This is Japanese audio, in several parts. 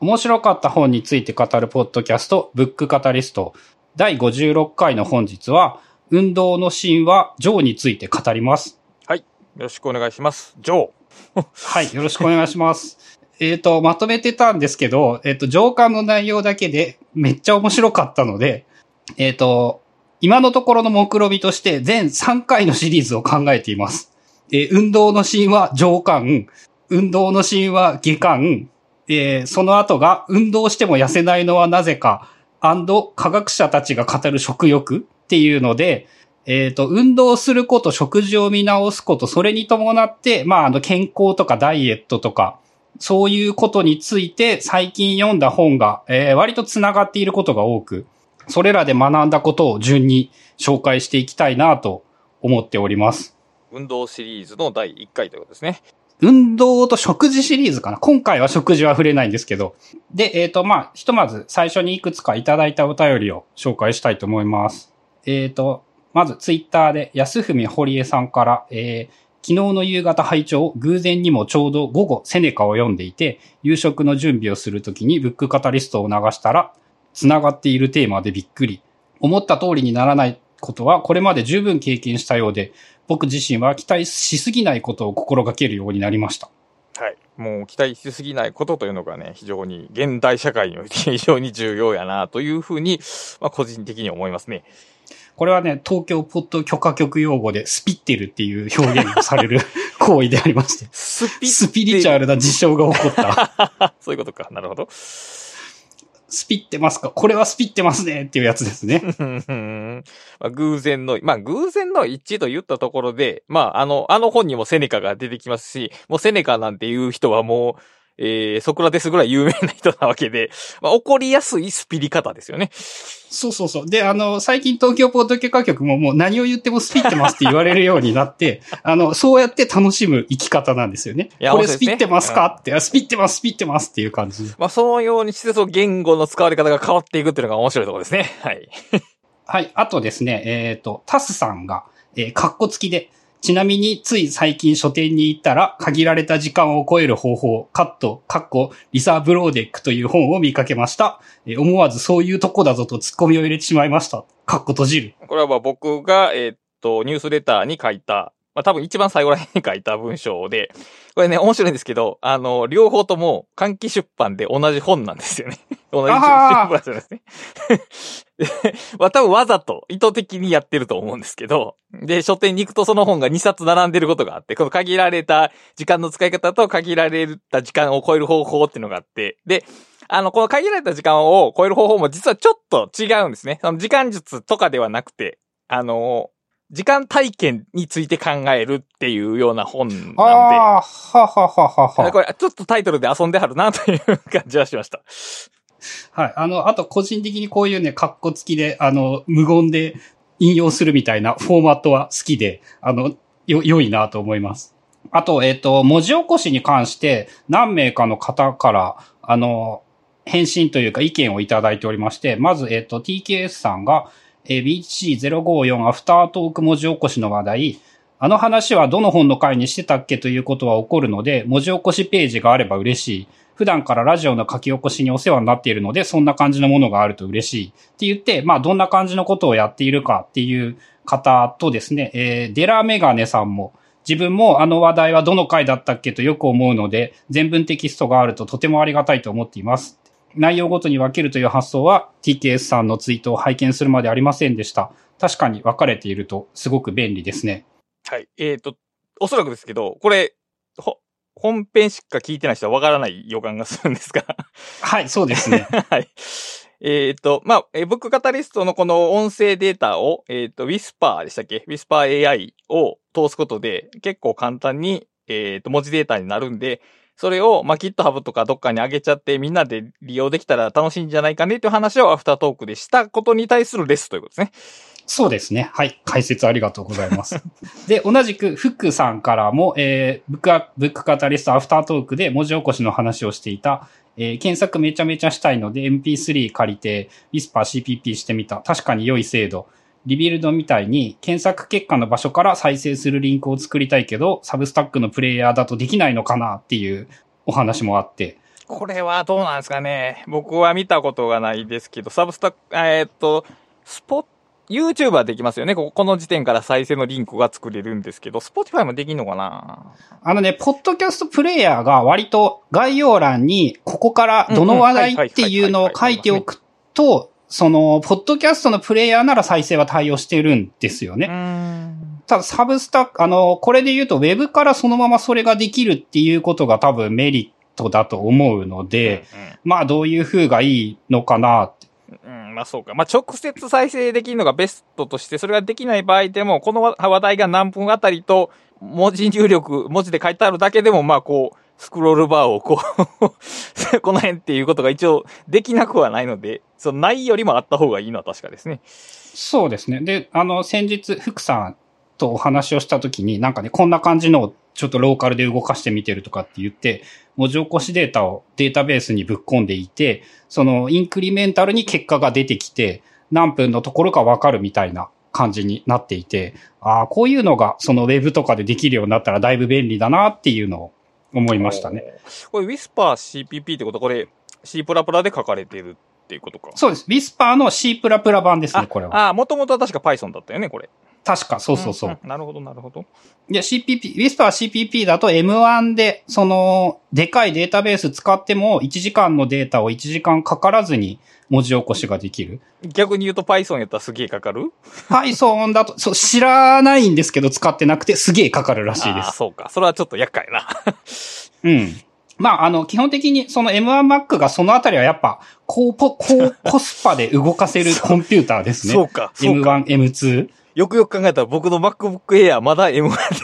面白かった本について語るポッドキャスト、ブックカタリスト。第56回の本日は、運動の神話、ジョーについて語ります。はい。よろしくお願いします。ジョー。はい、よろしくお願いします。えっと、まとめてたんですけど、えっ、と、上巻の内容だけでめっちゃ面白かったので、えっ、と、今のところの目論見として全3回のシリーズを考えています。えー運動の神話上巻、運動の神話下巻、えーその後が運動しても痩せないのはなぜか、アンド科学者たちが語る食欲っていうので、えっ、と、運動すること、食事を見直すこと、それに伴って、まあ、あの、健康とかダイエットとか、そういうことについて最近読んだ本が、えー割と繋がっていることが多く、それらで学んだことを順に紹介していきたいなと思っております。運動シリーズの第1回ということですね。運動と食事シリーズかな。今回は食事は触れないんですけど。で、えっ、と、まあ、ひとまず最初にいくつかいただいたお便りを紹介したいと思います。えっ、と、まずツイッターで安文堀江さんから、えー昨日の夕方拝聴偶然にもちょうど午後セネカを読んでいて、夕食の準備をするときにブックカタリストを流したら、繋がっているテーマでびっくり。思った通りにならないことはこれまで十分経験したようで、僕自身は期待しすぎないことを心がけるようになりました。はい。もう期待しすぎないことというのがね、非常に現代社会において 非常に重要やなというふうに、まあ個人的に思いますね。これはね、東京ポッド許可局用語でスピってるっていう表現をされる 行為でありまして、スピスピリチュアルな事象が起こった。そういうことか。なるほど。スピってますか？これはスピってますねっていうやつですね。まあ、偶然の、まあ、偶然の一致と言ったところで、まあ、あの、あの本にもセネカが出てきますし、もうセネカなんていう人はもう、えー、ソクラテスぐらい有名な人なわけで、まあ、起こりやすいスピリ方ですよね。そうそうそう。で、あの、最近東京ポッド許可局ももう何を言ってもスピってますって言われるようになって、あの、そうやって楽しむ生き方なんですよね。いやこれスピってますか？って、あスピってます、スピってますっていう感じで。まあ、そのようにして、その言語の使われ方が変わっていくっていうのが面白いところですね。はい。はい。あとですね、えっ、と、タスさんが、えー、カッコ付きで、ちなみについ最近書店に行ったら、限られた時間を超える方法、カット、カッコ、リサ・ブローデックという本を見かけました。えー思わずそういうとこだぞと突っ込みを入れてしまいました。カッコ閉じる。これは僕が、えーっと、ニュースレターに書いた、まあ多分一番最後ら辺に書いた文章で、これね、面白いんですけど、あの、両方とも、換気出版で同じ本なんですよね。同じ出版社ですね。でまあ多分わざと意図的にやってると思うんですけど、で、書店に行くとその本が2冊並んでることがあって、この限られた時間の使い方と限られた時間を超える方法っていうのがあって、で、あの、この限られた時間を超える方法も実はちょっと違うんですね。その時間術とかではなくて、あの、時間体験について考えるっていうような本なんで、ああ、ははははは。これちょっとタイトルで遊んではるなという感じはしました。はい。あの、あと個人的にこういうね、カッコ付きで、あの、無言で引用するみたいなフォーマットは好きで、あの、よ、良いなと思います。あと、えっ、と、文字起こしに関して何名かの方から、あの、返信というか意見をいただいておりまして、まず、えっ、と、TKS さんが、えー BC054 アフタートーク文字起こしの話題、あの話はどの本の回にしてたっけということは起こるので、文字起こしページがあれば嬉しい。普段からラジオの書き起こしにお世話になっているので、そんな感じのものがあると嬉しい。って言って、まあ、どんな感じのことをやっているかっていう方とですね、えーデラメガネさんも、自分もあの話題はどの回だったっけとよく思うので、全文テキストがあるととてもありがたいと思っています。内容ごとに分けるという発想は TKS さんのツイートを拝見するまでありませんでした。確かに分かれているとすごく便利ですね。はい。えっ、と、おそらくですけど、これ、ほ、本編しか聞いてない人はわからない予感がするんですが。はい、そうですね。はい。えっ、と、まあ、えーブックカタリストのこの音声データを、えっ、と、Whisper でしたっけ ?Whisper AI を通すことで結構簡単に、えっ、と、文字データになるんで、それを、まあ、GitHub とかどっかに上げちゃってみんなで利用できたら楽しいんじゃないかねという話をアフタートークでしたことに対するレスということですね。そうですね。はい。解説ありがとうございます。で、同じく、フックさんからも、えー、ブックア、ブックカタリストアフタートークで文字起こしの話をしていた、えー検索めちゃめちゃしたいので MP3 借りて、Whisper CPP してみた。確かに良い精度。 Rebuild みたいに検索結果の場所から再生するリンクを作りたいけど、 Substack のプレイヤーだとできないのかなっていうお話もあって、これはどうなんですかね。僕は見たことがないですけど、サブスタ、えーっと、スポ YouTube はできますよね。ここの時点から再生のリンクが作れるんですけど、Spotify もできんのかな？あのね、ポッドキャストプレイヤーが割と概要欄に、ここからどの話題っていうのを書いておくと、その、ポッドキャストのプレイヤーなら再生は対応してるんですようね。ん。ただ、サブスタ、あの、これで言うと、ウェブからそのままそれができるっていうことが多分メリットだと思うので、まあ、どういう風がいいのかなって。うん、うんまあそうか。まあ直接再生できるのがベストとして、それができない場合でも、この話題が何分あたりと、文字入力、文字で書いてあるだけでも、まあこう、スクロールバーをこう、この辺っていうことが一応できなくはないので、そのないよりもあった方がいいのは確かですね。そうですね。で、あの、先日、福さんとお話をしたときに、なんかね、こんな感じのをちょっとローカルで動かしてみてるとかって言って、文字起こしデータをデータベースにぶっ込んでいて、そのインクリメンタルに結果が出てきて、何分のところかわかるみたいな感じになっていて、ああ、こういうのがそのウェブとかでできるようになったらだいぶ便利だなっていうのを思いましたね。これ Whisper CPP ってこと？はこれ C++ で書かれてるっていうことか。そうです。Whisper の C++ 版ですね、これは。ああ、もともとは確か Python だったよね、これ。確か、そうそうそう。んんなるほど、なるほど。で、CPP、Whisper CPP だと M1 で、その、でかいデータベース使っても、1時間のデータを1時間かからずに文字起こしができる？逆に言うと Python やったらすげえかかる？Python だと、そう、知らないんですけど使ってなくてすげえかかるらしいでああ、す。そうか。それはちょっと厄介な。うん。まあ、あの、基本的にその M1Mac がそのあたりはやっぱ、高ポ、高コスパで動かせる コンピューターですね。そうか、そうか。M1、M2。よくよく考えたら僕の MacBook Air まだ M1 で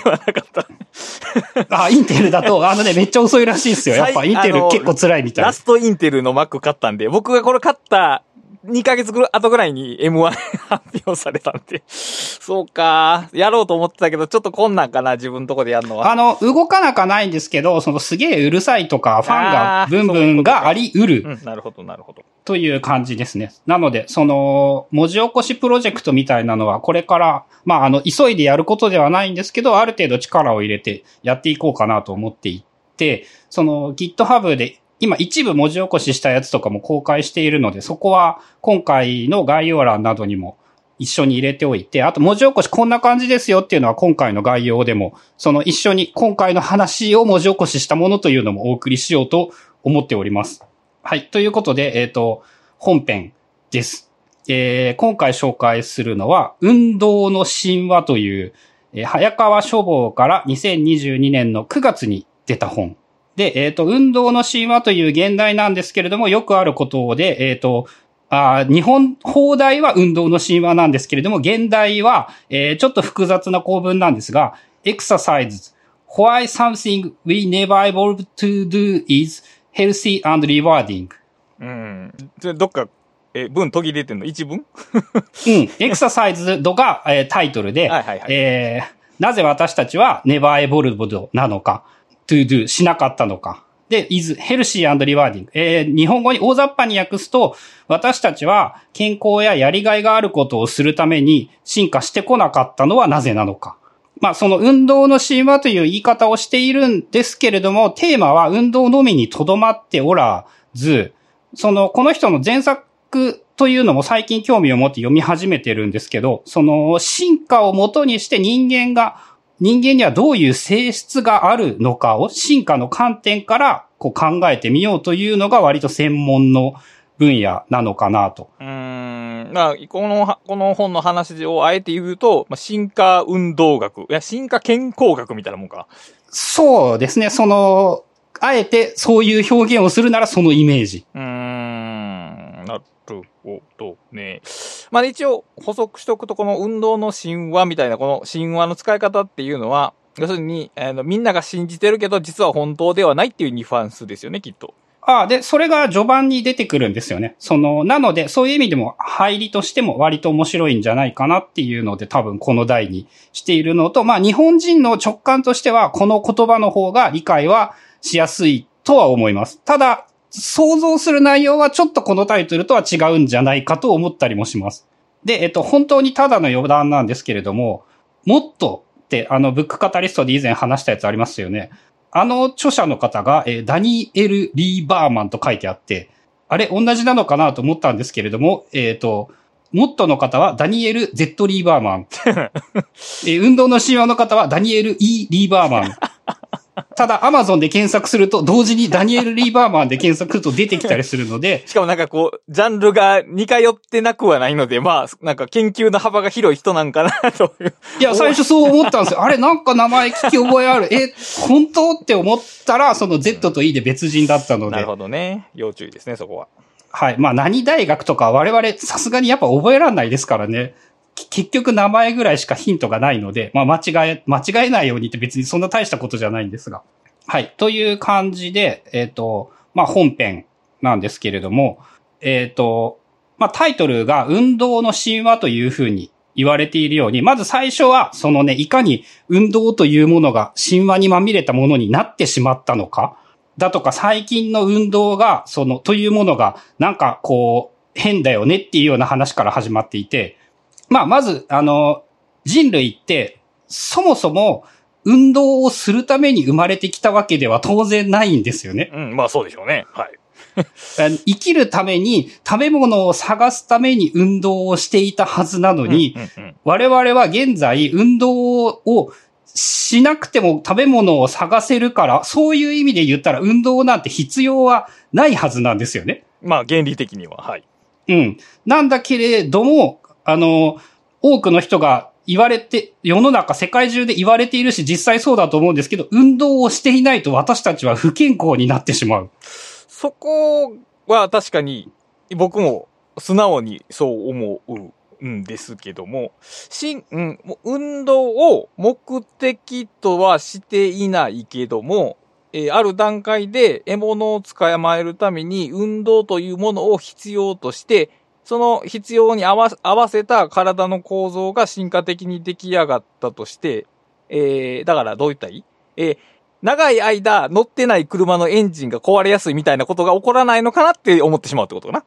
はなかった。あ、インテルだと、あのね、めっちゃ遅いらしいですよ。やっぱインテル結構辛いみたいラストインテルの Mac 買ったんで、僕がこれ買った2ヶ月ぐらい後ぐらいに M1 発表されたんで。そうか。やろうと思ってたけど、ちょっと困難かな、自分のとこでやるのは。あの、動かなかないんですけど、そのすげえうるさいとか、ファンがブンブンがあり得るうん、なるほど、なるほど。という感じですね。なので、その、文字起こしプロジェクトみたいなのは、これから、まあ、あの、急いでやることではないんですけど、ある程度力を入れてやっていこうかなと思っていて、その GitHub で、今一部文字起こししたやつとかも公開しているので、そこは今回の概要欄などにも一緒に入れておいて、あと文字起こしこんな感じですよっていうのは今回の概要でも、その一緒に今回の話を文字起こししたものというのもお送りしようと思っております。はい。ということで、えっ、と、本編です。えー今回紹介するのは、運動の神話という、えー早川書房から2022年の9月に出た本。で、えっ、と、運動の神話という現代なんですけれども、よくあることで、えっ、と、あー日本、放題は運動の神話なんですけれども、現代は、えーちょっと複雑な構文なんですが、exercise, why something we never able to do is healthy and rewarding. うん。でどっか、え、文途切れてんの？一文？うん。エクササイズ度が、えータイトルで、はいはいはいえーなぜ私たちは never evolved なのか、to do しなかったのか。で、is healthy and rewarding。えー日本語に大雑把に訳すと、私たちは健康ややりがいがあることをするために進化してこなかったのはなぜなのか。まあ、その運動の神話という言い方をしているんですけれども、テーマは運動のみにとどまっておらず、その、この人の前作というのも最近興味を持って読み始めてるんですけど、その進化をもとにして人間が、人間にはどういう性質があるのかを進化の観点からこう考えてみようというのが割と専門の分野なのかなと。うーん。まあ、このは、この本の話をあえて言うと、まあ、進化運動学。いや、進化健康学みたいなもんか。そうですね、その、あえてそういう表現をするならそのイメージ。うーん。なるほどね。まあ、一応補足しておくと、この運動の神話みたいな、この神話の使い方っていうのは、要するに、あの、みんなが信じてるけど、実は本当ではないっていうニュアンスですよね、きっと。ああ、で、それが序盤に出てくるんですよね。その、なので、そういう意味でも、入りとしても割と面白いんじゃないかなっていうので、多分この題にしているのと、まあ、日本人の直感としては、この言葉の方が理解はしやすいとは思います。ただ、想像する内容はちょっとこのタイトルとは違うんじゃないかと思ったりもします。で、えっと、本当にただの余談なんですけれども、もっとって、あの、ブックカタリストで以前話したやつありますよね。あの著者の方が、えーダニエル・リー・バーマンと書いてあって、あれ、同じなのかなと思ったんですけれども、えっ、と、モットの方はダニエル・ゼット・リーバーマン。えー運動の神話の方はダニエル・イー・リーバーマン。ただ、アマゾンで検索すると、同時にダニエル・リーバーマンで検索すると出てきたりするので、しかもなんかこう、ジャンルが似通ってなくはないので、まあ、なんか研究の幅が広い人なんかな、という。いや、最初そう思ったんですよ。あれ、なんか名前聞き覚えある。え、本当って思ったら、その Z と E で別人だったのでなる。ほどね。要注意ですね、そこは。はい。まあ、何大学とか我々さすがにやっぱ覚えられないですからね。結局名前ぐらいしかヒントがないので、まあ、間違え、間違えないようにって別にそんな大したことじゃないんですが。はい。という感じで、えっ、と、まあ、本編なんですけれども、えっ、と、まあ、タイトルが運動の神話というふうに言われているように、まず最初は、そのね、いかに運動というものが神話にまみれたものになってしまったのか、だとか最近の運動が、その、というものが、なんかこう、変だよねっていうような話から始まっていて、まあ、まず、あの、人類って、そもそも運動をするために生まれてきたわけでは当然ないんですよね。うん、まあそうでしょうね。はい。生きるために、食べ物を探すために運動をしていたはずなのに、うんうんうん我々は現在運動をしなくても食べ物を探せるから、そういう意味で言ったら運動なんて必要はないはずなんですよね。まあ原理的には、はい。うん。なんだけれども、あの、多くの人が言われて、世の中世界中で言われているし、実際そうだと思うんですけど、運動をしていないと私たちは不健康になってしまう。そこは確かに僕も素直にそう思うんですけども、しん、うん、運動を目的とはしていないけども、えーある段階で獲物を捕まえるために運動というものを必要として、その必要に合わ合わせた体の構造が進化的に出来上がったとして、えーだからどう言ったらいい？えー長い間乗ってない車のエンジンが壊れやすいみたいなことが起こらないのかなって思ってしまうってことか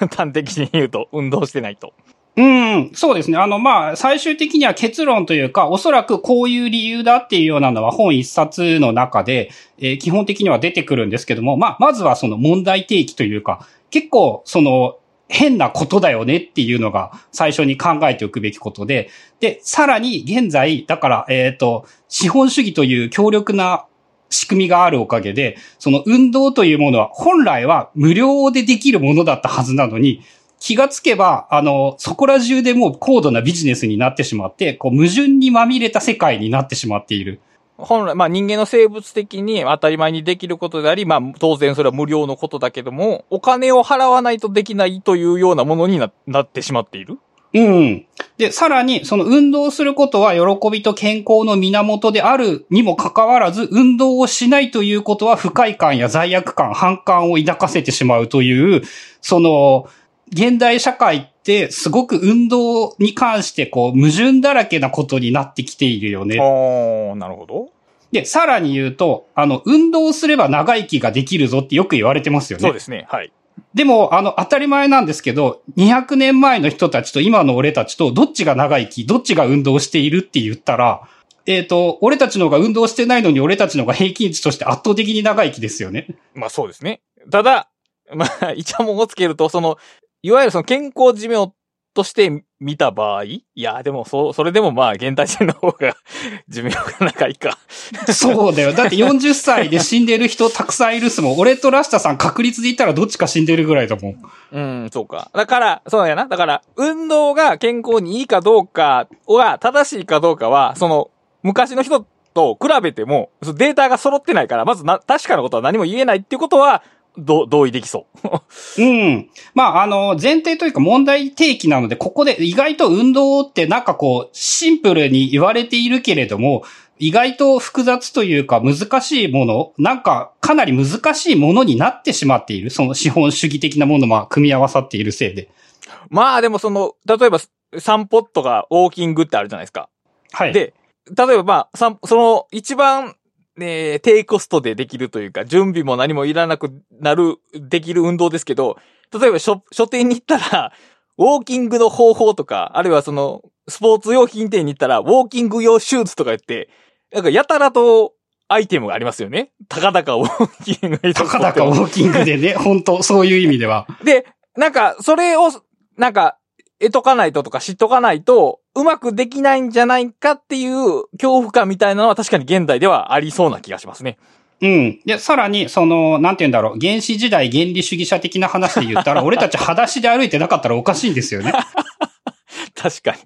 な？端的に言うと、運動してないと。うん、そうですね。あの、まあ、最終的には結論というか、おそらくこういう理由だっていうようなのは本一冊の中で、えー基本的には出てくるんですけども、まあ、まずはその問題提起というか、結構、その、変なことだよねっていうのが最初に考えておくべきことで、で、さらに現在、だから、えっ、と、資本主義という強力な仕組みがあるおかげで、その運動というものは本来は無料でできるものだったはずなのに、気がつけば、あの、そこら中でもう高度なビジネスになってしまって、こう矛盾にまみれた世界になってしまっている。本来、まあ人間の生物的に当たり前にできることであり、まあ当然それは無料のことだけども、お金を払わないとできないというようなものにななってしまっている？うん。で、さらに、その運動することは喜びと健康の源であるにもかかわらず、運動をしないということは不快感や罪悪感、反感を抱かせてしまうという、その、現代社会ってすごく運動に関してこう矛盾だらけなことになってきているよね。ああ、なるほど。で、さらに言うと、あの、運動すれば長生きができるぞってよく言われてますよね。そうですね。はい。でも、あの、当たり前なんですけど、200年前の人たちと今の俺たちと、どっちが長生き、どっちが運動しているって言ったら、えっ、と、俺たちの方が運動してないのに俺たちの方が平均値として圧倒的に長生きですよね。まあそうですね。ただ、まあ、イチャモンをつけると、その、いわゆるその健康寿命として見た場合、いや、でも、そう、それでもまあ、現代人の方が 寿命が長いか。そうだよ。だって40歳で死んでる人たくさんいるっすもん。俺とラシタさん確率で言ったらどっちか死んでるぐらいだもん。うん、そうか。だから、そうやな。だから、運動が健康にいいかどうかは、正しいかどうかは、その、昔の人と比べても、そのデータが揃ってないから、まずな、確かなことは何も言えないっていうことは、ど同意できそう。うん。まあ、あの、前提というか問題提起なので、ここで意外と運動ってなんかこう、シンプルに言われているけれども、意外と複雑というか難しいもの、なんかかなり難しいものになってしまっている。その資本主義的なものも組み合わさっているせいで。まあでもその、例えば散歩とかウォーキングってあるじゃないですか。はい。で、例えばまあ、散その一番、ね、低コストでできるというか、準備も何もいらなくなる、できる運動ですけど、例えば書書店に行ったら、ウォーキングの方法とか、あるいはその、スポーツ用品店に行ったら、ウォーキング用シューズとか言って、なんかやたらと、アイテムがありますよね。たかだかウォーキング たかだかウォーキングでね、本当そういう意味では。で、なんか、それを、なんか、得とかないととか知っとかないと、うまくできないんじゃないかっていう恐怖感みたいなのは確かに現代ではありそうな気がしますね。うん。で、さらに、その、なんて言うんだろう、原始時代原理主義者的な話で言ったら、俺たち裸足で歩いてなかったらおかしいんですよね。確か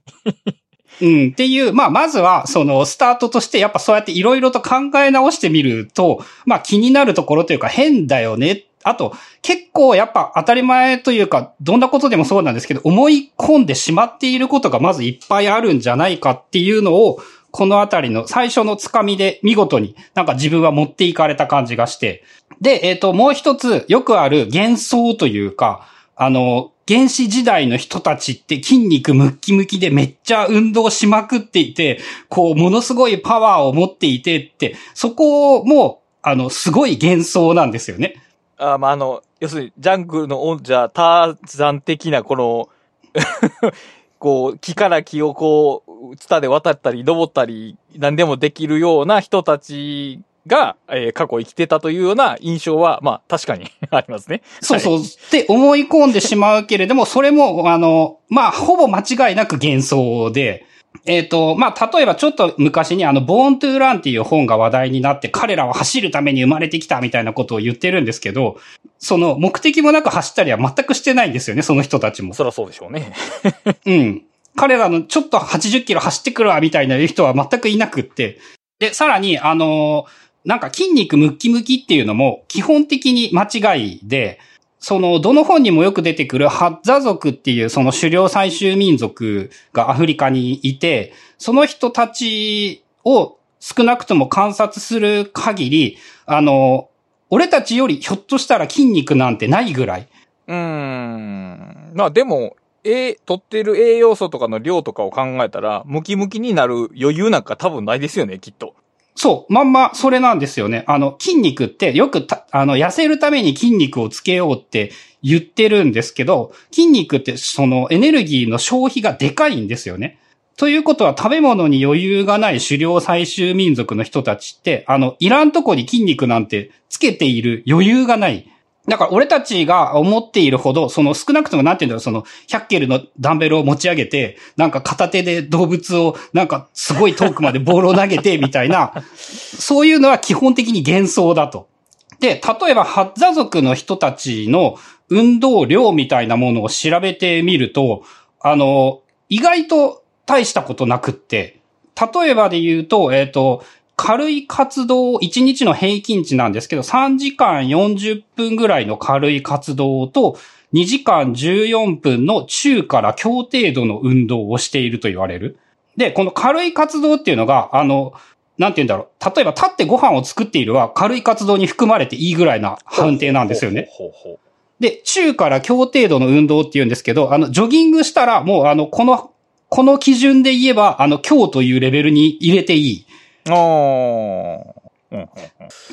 に。うん。っていう、まあ、まずは、その、スタートとして、やっぱそうやっていろいろと考え直してみると、まあ、気になるところというか、変だよね。あと、結構やっぱ当たり前というか、どんなことでもそうなんですけど、思い込んでしまっていることがまずいっぱいあるんじゃないかっていうのを、このあたりの最初のつかみで見事になんか自分は持っていかれた感じがして。で、えっ、と、もう一つよくある幻想というか、あの、原始時代の人たちって筋肉ムッキムキでめっちゃ運動しまくっていて、こう、ものすごいパワーを持っていてって、そこも、あの、すごい幻想なんですよね。あまあ、あの、要するに、ジャングルの王者、ターザン的な、この、こう、木から木をこう、ツタで渡ったり、登ったり、何でもできるような人たちが、えー過去生きてたというような印象は、まあ、確かにありますね。そうそう。って思い込んでしまうけれども、それも、あの、まあ、ほぼ間違いなく幻想で、えっ、と、まあ、例えばちょっと昔にあの、ボーントゥーランっていう本が話題になって、彼らは走るために生まれてきたみたいなことを言ってるんですけど、その目的もなく走ったりは全くしてないんですよね、その人たちも。そりゃそうでしょうね。うん。彼らのちょっと80キロ走ってくるわみたいな人は全くいなくって。で、さらに、あのなんか筋肉ムッキムキっていうのも基本的に間違いで、その、どの本にもよく出てくるハッザ族っていうその狩猟採集民族がアフリカにいて、その人たちを少なくとも観察する限り、あの、俺たちよりひょっとしたら筋肉なんてないぐらい、うん。まあ、でも、え、取ってる栄養素とかの量とかを考えたら、ムキムキになる余裕なんか多分ないですよね、きっと。そう、まんまそれなんですよね。あの、筋肉ってよく、あの、痩せるために筋肉をつけようって言ってるんですけど、筋肉ってそのエネルギーの消費がでかいんですよね。ということは食べ物に余裕がない狩猟採集民族の人たちって、あの、いらんとこに筋肉なんてつけている余裕がない。だから俺たちが思っているほど、その少なくともなんていうんだろう、その100ケルのダンベルを持ち上げて、なんか片手で動物をなんかすごい遠くまでボールを投げてみたいな、そういうのは基本的に幻想だと。で、例えばハッザ族の人たちの運動量みたいなものを調べてみると、あの、意外と大したことなくって、例えばで言うと、えっ、と、軽い活動、1日の平均値なんですけど、3時間40分ぐらいの軽い活動と、2時間14分の中から強程度の運動をしていると言われる。で、この軽い活動っていうのが、あの、なんて言うんだろう。例えば立ってご飯を作っているは軽い活動に含まれていいぐらいな判定なんですよね。で、中から強程度の運動って言うんですけど、あの、ジョギングしたらもうあの、この、この基準で言えば、あの、強というレベルに入れていい。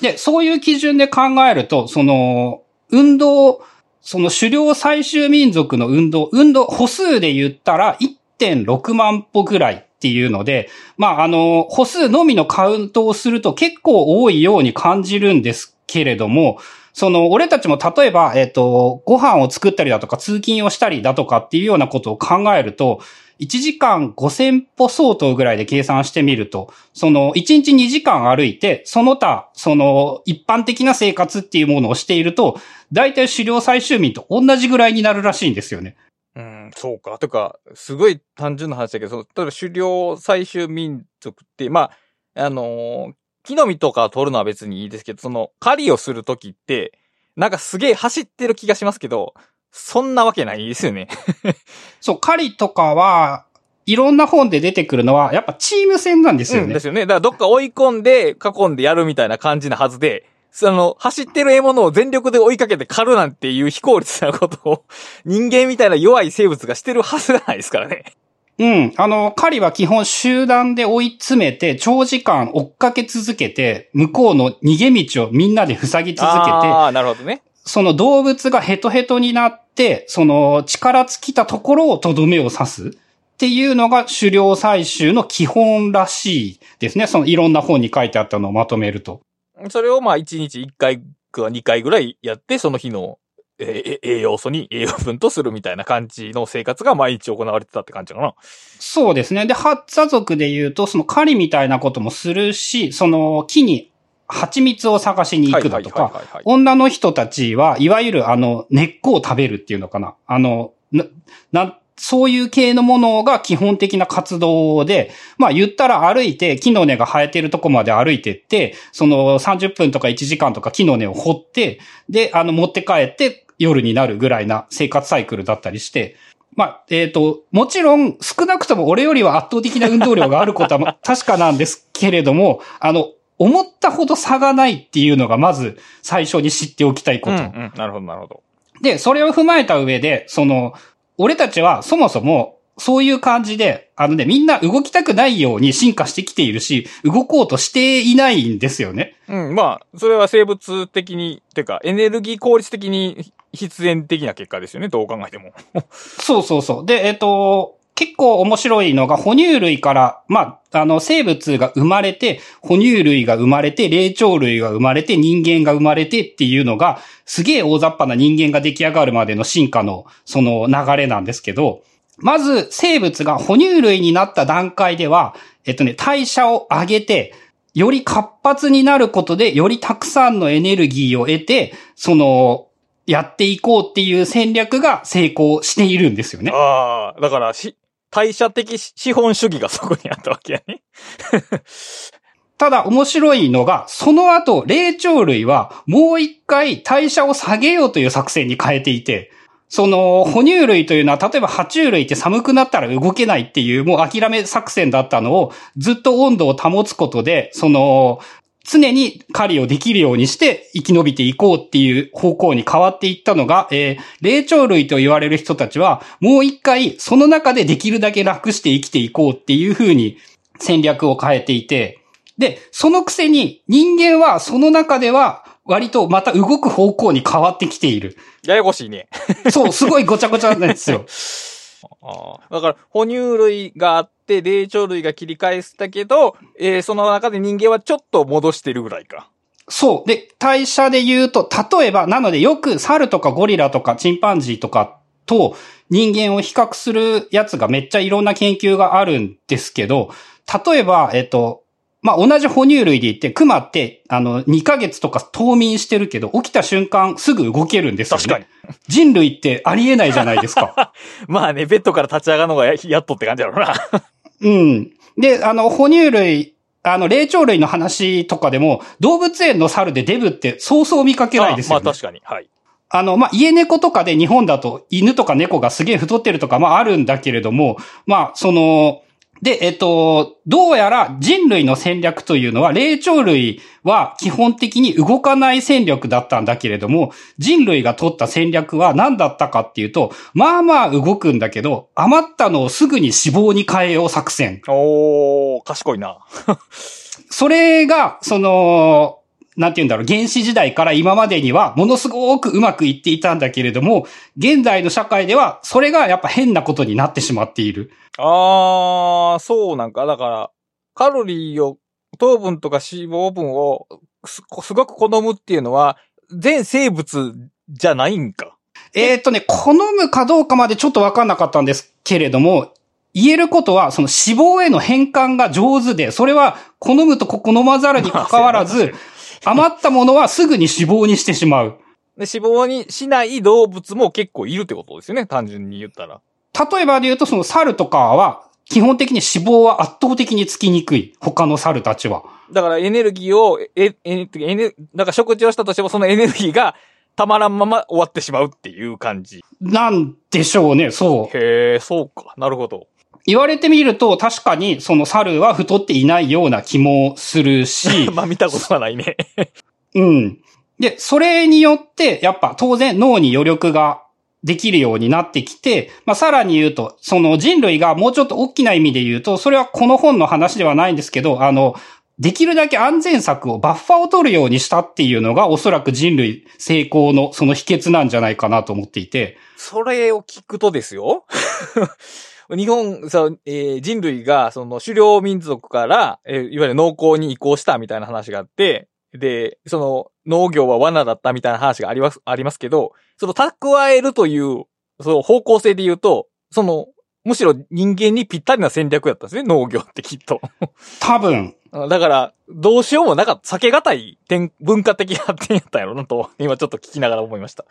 で、そういう基準で考えると、その、運動、その狩猟採集民族の運動、運動、歩数で言ったら1.6万歩ぐらいっていうので、まあ、あの、歩数のみのカウントをすると結構多いように感じるんですけれども、その、俺たちも例えば、えっ、と、ご飯を作ったりだとか、通勤をしたりだとかっていうようなことを考えると、1時間5000歩相当ぐらいで計算してみると、その、1日2時間歩いて、その他、その、一般的な生活っていうものをしていると、大体狩猟採集民と同じぐらいになるらしいんですよね。うん、そうか。とか、すごい単純な話だけど、その例えば狩猟採集民族って、まあ、あのー木の実とか取るのは別にいいですけど、その狩りをするときって、なんかすげえ走ってる気がしますけど、そんなわけないですよね。そう、狩りとかは、いろんな本で出てくるのは、やっぱチーム戦なんですよね。うんですよね。だからどっか追い込んで、囲んでやるみたいな感じなはずで、その、走ってる獲物を全力で追いかけて狩るなんていう非効率なことを、人間みたいな弱い生物がしてるはずがないですからね。うん。あの、狩りは基本集団で追い詰めて、長時間追っかけ続けて、向こうの逃げ道をみんなで塞ぎ続けて、ああ、なるほどね。その動物がヘトヘトになって、その力尽きたところをとどめを刺すっていうのが狩猟採集の基本らしいですね。そのいろんな本に書いてあったのをまとめると。それをまあ1日1回か2回ぐらいやって、その日の、えー栄養素に栄養分とするみたいな感じの生活が毎日行われてたって感じかな。そうですね。で、ハッツァ族で言うと、その狩りみたいなこともするし、その木に蜂蜜を探しに行くだとか、女の人たちは、いわゆるあの、根っこを食べるっていうのかな。あの、な、な、そういう系のものが基本的な活動で、まあ言ったら歩いて木の根が生えてるとこまで歩いてって、その30分とか1時間とか木の根を掘って、で、あの持って帰って夜になるぐらいな生活サイクルだったりして、まあ、えっ、と、もちろん少なくとも俺よりは圧倒的な運動量があることはま確かなんですけれども、あの、思ったほど差がないっていうのがまず最初に知っておきたいこと。うんうん。なるほど、なるほど。で、それを踏まえた上で、その、俺たちはそもそも、そういう感じで、あのね、みんな動きたくないように進化してきているし、動こうとしていないんですよね。うん、まあ、それは生物的に、てか、エネルギー効率的に必然的な結果ですよね、どう考えても。そうそうそう。で、えっ、と、結構面白いのが、哺乳類から、まあ、あの、生物が生まれて、哺乳類が生まれて、霊長類が生まれて、人間が生まれてっていうのが、すげえ大雑把な人間が出来上がるまでの進化の、その流れなんですけど、まず、生物が哺乳類になった段階では、えっとね、代謝を上げて、より活発になることで、よりたくさんのエネルギーを得て、その、やっていこうっていう戦略が成功しているんですよね。ああ、だから、し、代謝的資本主義がそこにあったわけやね。ただ面白いのが、その後、霊長類はもう一回代謝を下げようという作戦に変えていて、その、哺乳類というのは、例えば爬虫類って寒くなったら動けないっていう、もう諦め作戦だったのを、ずっと温度を保つことで、その、常に狩りをできるようにして生き延びていこうっていう方向に変わっていったのが、えー霊長類と言われる人たちは、もう一回その中でできるだけ楽して生きていこうっていう風に戦略を変えていて、で、そのくせに人間はその中では割とまた動く方向に変わってきている。ややこしいね。そう、すごいごちゃごちゃなんですよ。ああだから、哺乳類があって、霊長類が切り返したけど、えーその中で人間はちょっと戻してるぐらいか。そう。で、代謝で言うと、例えば、なのでよく猿とかゴリラとかチンパンジーとかと人間を比較するやつがめっちゃいろんな研究があるんですけど、例えば、えっと、まあ、同じ哺乳類で言って、クマって、あの、2ヶ月とか冬眠してるけど、起きた瞬間すぐ動けるんですよね。確かに。人類ってありえないじゃないですか。まあね、ベッドから立ち上がるのがややっとって感じだろうな。うん。で、あの、哺乳類、あの、霊長類の話とかでも、動物園の猿でデブってそうそう見かけないですよ、ね。あまあ確かに。はい。あの、まあ、家猫とかで日本だと犬とか猫がすげえ太ってるとか、まあ、あるんだけれども、まあ、その、で、えっと、どうやら人類の戦略というのは、霊長類は基本的に動かない戦略だったんだけれども、人類が取った戦略は何だったかっていうと、まあまあ動くんだけど、余ったのをすぐに脂肪に変えよう作戦。おー、賢いな。それが、その、なんて言うんだろう、原始時代から今までにはものすごくうまくいっていたんだけれども、現在の社会ではそれがやっぱ変なことになってしまっている。あー、そうなんか。だから、カロリーを、糖分とか脂肪分をすすごく好むっていうのは、全生物じゃないんか？えっ、とね、好むかどうかまでちょっとわかんなかったんですけれども、言えることは、その脂肪への変換が上手で、それは好むと好まざるに関わらず、余ったものはすぐに脂肪にしてしまう。で、脂肪にしない動物も結構いるってことですよね。単純に言ったら。例えばで言うと、その猿とかは、基本的に脂肪は圧倒的につきにくい。他の猿たちは。だからエネルギーを、え、え、え、エネ、だから食事をしたとしてもそのエネルギーがたまらんまま終わってしまうっていう感じ。なんでしょうね、そう。へえ、そうか。なるほど。言われてみると、確かにその猿は太っていないような気もするし、まあ見たことはないね。うん。で、それによって、やっぱ当然脳に余力ができるようになってきて、まあさらに言うと、その人類がもうちょっと大きな意味で言うと、それはこの本の話ではないんですけど、あの、できるだけ安全策を、バッファーを取るようにしたっていうのが、おそらく人類成功のその秘訣なんじゃないかなと思っていて、それを聞くとですよ。日本、そう、えー人類が、その、狩猟民族から、えーいわゆる農耕に移行したみたいな話があって、で、その農業は罠だったみたいな話があります、ありますけど、その蓄えるという、その方向性で言うと、その、むしろ人間にぴったりな戦略やったんですね、農業ってきっと。多分、だから、どうしようもなかった、避けがたい点、文化的発展やったんやろなと、今ちょっと聞きながら思いました。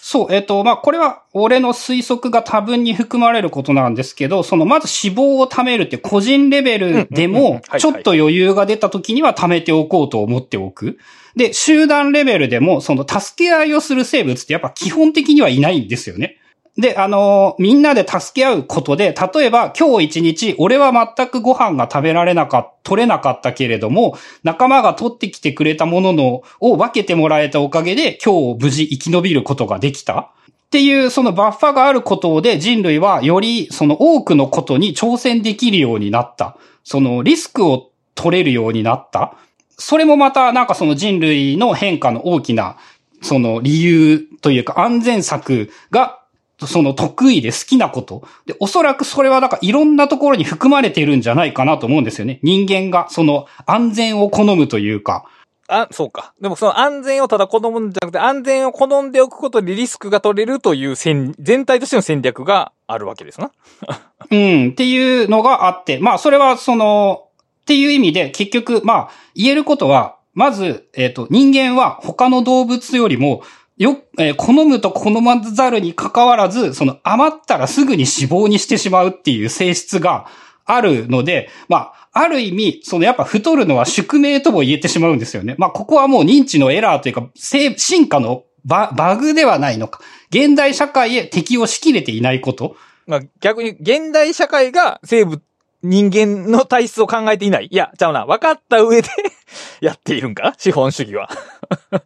そう、えっ、と、まあ、これは俺の推測が多分に含まれることなんですけど、その、まず脂肪を貯めるって個人レベルでもはい、ちょっと余裕が出た時には貯めておこうと思っておく。で、集団レベルでも、その、助け合いをする生物ってやっぱ基本的にはいないんですよね。で、あのーみんなで助け合うことで、例えば今日一日、俺は全くご飯が食べられなかった、取れなかったけれども、仲間が取ってきてくれたものの、を分けてもらえたおかげで、今日無事生き延びることができた。っていう、そのバッファがあることで人類はよりその多くのことに挑戦できるようになった。そのリスクを取れるようになった。それもまたなんかその人類の変化の大きな、その理由というか安全策が、その得意で好きなこと。で、おそらくそれはなんかいろんなところに含まれているんじゃないかなと思うんですよね。人間がその安全を好むというか。あ、そうか。でもその安全をただ好むんじゃなくて、安全を好んでおくことでリスクが取れるという戦、全体としての戦略があるわけですな。うん、っていうのがあって、まあ、それはその、っていう意味で、結局、まあ、言えることは、まず、えっ、と、人間は他の動物よりも、よ、えー好むと好まざるに関わらず、その余ったらすぐに死亡にしてしまうっていう性質があるので、まあ、ある意味、そのやっぱ太るのは宿命とも言えてしまうんですよね。まあ、ここはもう認知のエラーというか、進化のババグではないのか。現代社会へ適応しきれていないこと。まあ、逆に現代社会が生物、人間の体質を考えていない。いや、ちゃうな。分かった上で やっているんか？資本主義は。う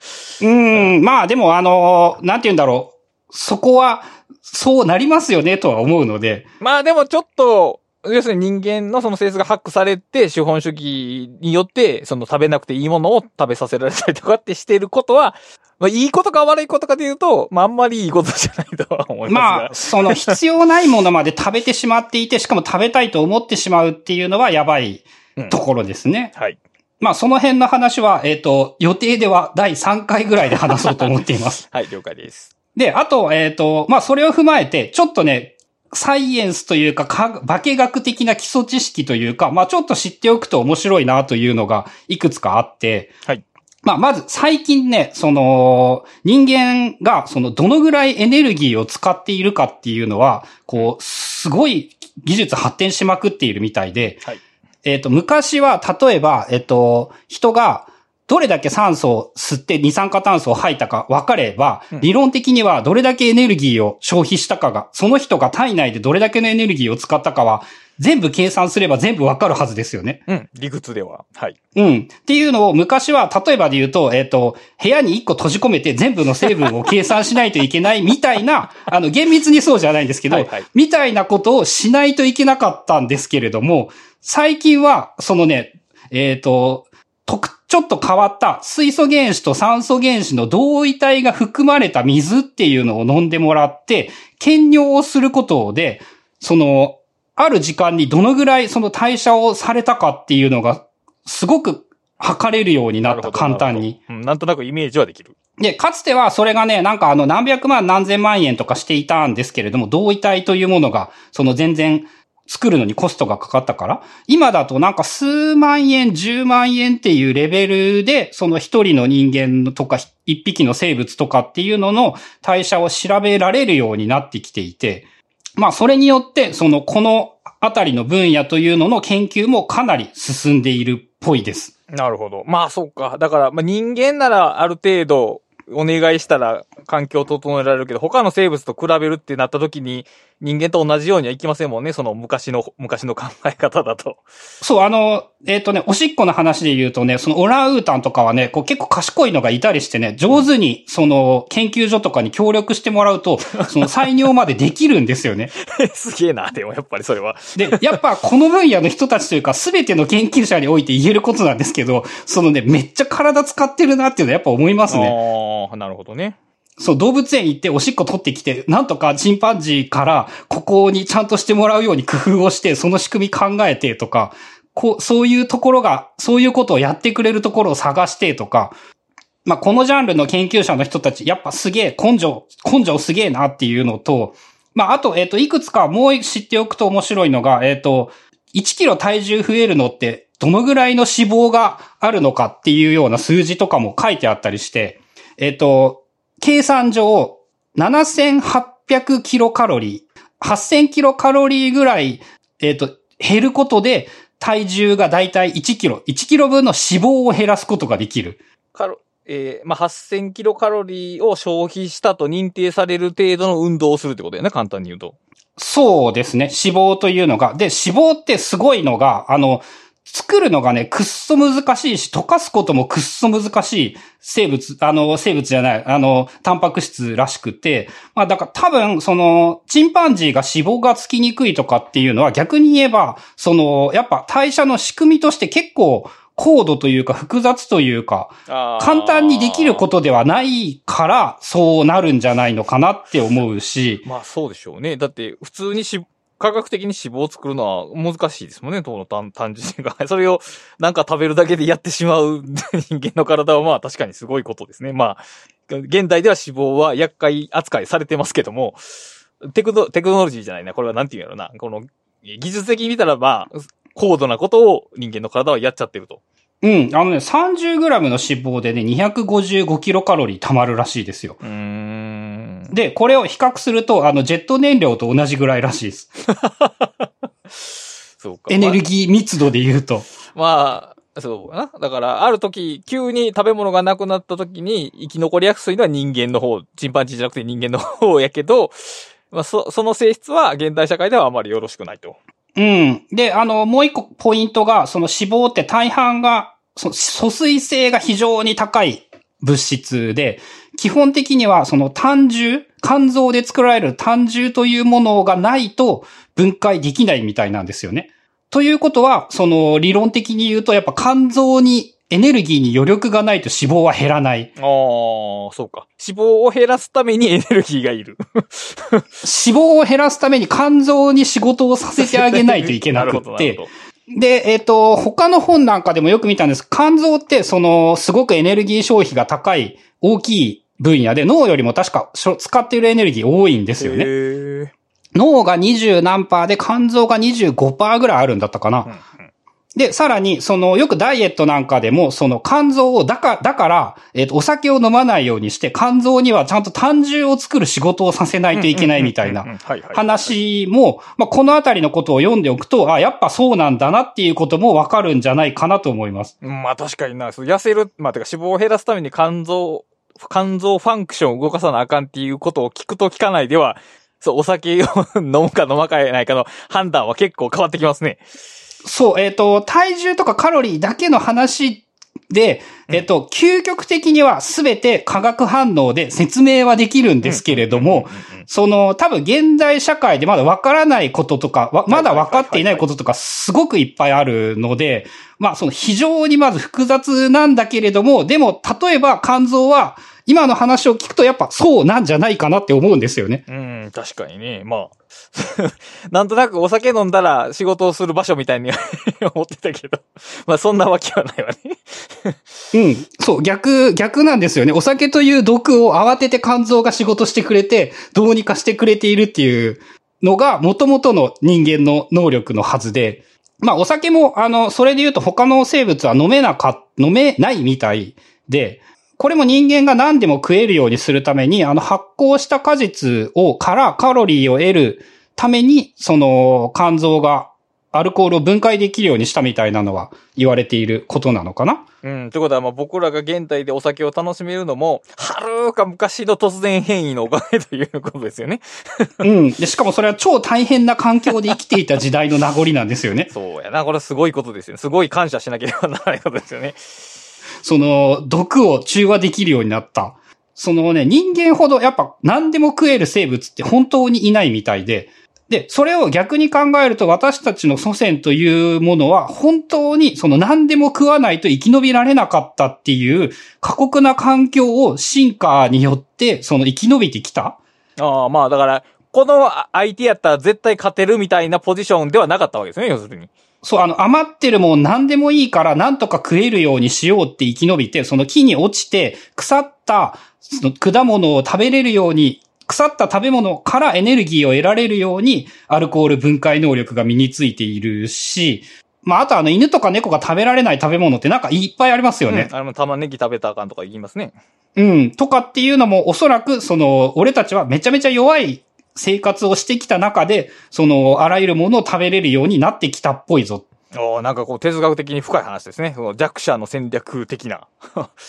ーん、まあでもあのなんて言うんだろう。そこは、そうなりますよねとは思うので。まあでもちょっと、要するに人間のその性質がハックされて、資本主義によって、その食べなくていいものを食べさせられたりとかってしていることは、まあいいことか悪いことかというと、まああんまりいいことじゃないとは思いますが。まあ、その必要ないものまで食べてしまっていて、しかも食べたいと思ってしまうっていうのはやばいうんところですね。はい。まあその辺の話は、えっ、と、予定では第3回ぐらいで話そうと思っています。はい、了解です。で、あと、えっ、と、まあそれを踏まえて、ちょっとね、サイエンスというか、か化学的な基礎知識というか、まあちょっと知っておくと面白いなというのがいくつかあって、はい。まあ、まず最近ね、その、人間が、その、どのぐらいエネルギーを使っているかっていうのは、こう、すごい技術発展しまくっているみたいで、はいえっ、と、昔は、例えば、えっ、と、人が、どれだけ酸素を吸って二酸化炭素を吐いたか分かれば、うん理論的にはどれだけエネルギーを消費したかが、その人が体内でどれだけのエネルギーを使ったかは、全部計算すれば全部分かるはずですよね。うん、理屈では。はい。うん。っていうのを昔は、例えばで言うと、えっ、と、部屋に1個閉じ込めて全部の成分を計算しないといけないみたいな、あの、厳密にそうじゃないんですけど、はいはいみたいなことをしないといけなかったんですけれども、最近は、そのね、えっ、と、とくちょっと変わった水素原子と酸素原子の同位体が含まれた水っていうのを飲んでもらって、検尿をすることで、その、ある時間にどのぐらいその代謝をされたかっていうのが、すごく測れるようになった、簡単に。。うんなんとなくイメージはできる。で、かつてはそれがね、なんかあの何百万何千万円とかしていたんですけれども、同位体というものが、その全然作るのにコストがかかったから、今だとなんか数万円、十万円っていうレベルで、その一人の人間とか一匹の生物とかっていうのの代謝を調べられるようになってきていて、まあそれによって、そのこのあたりの分野というのの研究もかなり進んでいるっぽいです。なるほど。まあ、そうか。だから、まあ、人間ならある程度お願いしたら環境を整えられるけど、他の生物と比べるってなった時に人間と同じようにはいきませんもんね。その昔の、昔の考え方だと。そう、あの、えっ、とね、おしっこの話で言うとね、そのオランウータンとかはね、こう結構賢いのがいたりしてね、上手に、その、研究所とかに協力してもらうと、その採尿までできるんですよね。すげえな、でもやっぱりそれは。で、やっぱこの分野の人たちというか、すべての研究者において言えることなんですけど、そのね、めっちゃ体使ってるなっていうのはやっぱ思いますね。あ、なるほどね。そう、動物園行っておしっこ取ってきて、なんとかチンパンジーからここにちゃんとしてもらうように工夫をして、その仕組み考えてとか、こう、そういうところが、そういうことをやってくれるところを探してとか、まあ、このジャンルの研究者の人たち、やっぱすげえ、根性、根性すげえなっていうのと、まあ、あと、えっ、と、いくつかもう知っておくと面白いのが、えっ、と、1キロ体重増えるのって、どのぐらいの脂肪があるのかっていうような数字とかも書いてあったりして、えっ、と、計算上、7800キロカロリー、8000キロカロリーぐらい、えっ、と、減ることで、体重がだいたい1キロ、1キロ分の脂肪を減らすことができる。カロ、えー、まあ、8000キロカロリーを消費したと認定される程度の運動をするってことだよね、簡単に言うと。そうですね。脂肪というのが。で、脂肪ってすごいのが、あの、作るのがね、くっそ難しいし、溶かすこともくっそ難しい生物、あの、生物じゃない、あの、タンパク質らしくて、まあだから多分、その、チンパンジーが脂肪がつきにくいとかっていうのは逆に言えば、その、やっぱ代謝の仕組みとして結構、高度というか複雑というか、簡単にできることではないから、そうなるんじゃないのかなって思うし。まあそうでしょうね。だって普通にし、科学的に脂肪を作るのは難しいですもんね、糖の単単純が。それをなんか食べるだけでやってしまう人間の体はまあ確かにすごいことですね。まあ、現代では脂肪は厄介扱いされてますけども、テクノ、テクノロジーじゃないな。これはなんて言うんやろな。この、技術的に見たらまあ、高度なことを人間の体はやっちゃってると。うん。あのね、30g の脂肪でね、255キロカロリー溜まるらしいですよ。うん。で、これを比較すると、あの、ジェット燃料と同じぐらいらしいです。そうか。エネルギー密度で言うと。まあ、そうな。だから、ある時、急に食べ物がなくなった時に、生き残りやすいのは人間の方、チンパンジーじゃなくて人間の方やけど、まあ、そ、その性質は現代社会ではあまりよろしくないと。うん。で、あの、もう一個ポイントが、その脂肪って大半が、その疎水性が非常に高い物質で、基本的にはその単重、肝臓で作られる単重というものがないと分解できないみたいなんですよね。ということは、その理論的に言うと、やっぱ肝臓にエネルギーに余力がないと脂肪は減らない。ああ、そうか。脂肪を減らすためにエネルギーがいる。脂肪を減らすために肝臓に仕事をさせてあげないといけなくって。で、えっ、ー、と、他の本なんかでもよく見たんです。肝臓って、その、すごくエネルギー消費が高い、大きい分野で、脳よりも確か使っているエネルギー多いんですよね。脳が20何パーで肝臓が25パーぐらいあるんだったかな。うんで、さらに、その、よくダイエットなんかでも、その肝臓を、だか、だから、えっ、ー、と、お酒を飲まないようにして、肝臓にはちゃんと単重を作る仕事をさせないといけないみたいな話も、まあ、このあたりのことを読んでおくと、あ、やっぱそうなんだなっていうこともわかるんじゃないかなと思います。まあ、確かにな。痩せる、まあ、てか脂肪を減らすために肝臓、肝臓ファンクションを動かさなあかんっていうことを聞くと聞かないでは、そう、お酒を飲むか飲まないかの判断は結構変わってきますね。そう、えっ、ー、と、体重とかカロリーだけの話で、えっ、ー、と、究極的には全て化学反応で説明はできるんですけれども、その、多分現代社会でまだわからないこととか、まだ分かっていないこととかすごくいっぱいあるので、まあ、その非常にまず複雑なんだけれども、でも、例えば肝臓は、今の話を聞くとやっぱそうなんじゃないかなって思うんですよね。うん、確かにね。まあ、なんとなくお酒飲んだら仕事をする場所みたいに 思ってたけど、まあそんなわけはないわねうん。そう、逆、逆なんですよね。お酒という毒を慌てて肝臓が仕事してくれて、どうにかしてくれているっていうのが元々の人間の能力のはずで、まあお酒も、あの、それで言うと他の生物は飲めなか、飲めないみたいで、これも人間が何でも食えるようにするために、あの発酵した果実を、からカロリーを得るために、その肝臓がアルコールを分解できるようにしたみたいなのは言われていることなのかな？うん。ということは、まあ僕らが現代でお酒を楽しめるのも、はるか昔の突然変異のおかげということですよね。うん。で、しかもそれは超大変な環境で生きていた時代の名残なんですよね。そうやな。これすごいことですよね。すごい感謝しなければならないことですよね。その、毒を中和できるようになった。そのね、人間ほどやっぱ何でも食える生物って本当にいないみたいで、で、それを逆に考えると私たちの祖先というものは本当にその何でも食わないと生き延びられなかったっていう過酷な環境を進化によってその生き延びてきたああ、まあだから、この相手やったら絶対勝てるみたいなポジションではなかったわけですね、要するに。そう、あの、余ってるもん何でもいいから何とか食えるようにしようって生き延びて、その木に落ちて腐ったその果物を食べれるように、腐った食べ物からエネルギーを得られるように、アルコール分解能力が身についているし、まあ、あとあの、犬とか猫が食べられない食べ物ってなんかいっぱいありますよね。うんあの、玉ねぎ食べたらあかんとか言いますね。うん。とかっていうのも、おそらく、その、俺たちはめちゃめちゃ弱い生活をしてきた中で、その、あらゆるものを食べれるようになってきたっぽいぞ。おーなんかこう哲学的に深い話ですね。その弱者の戦略的な。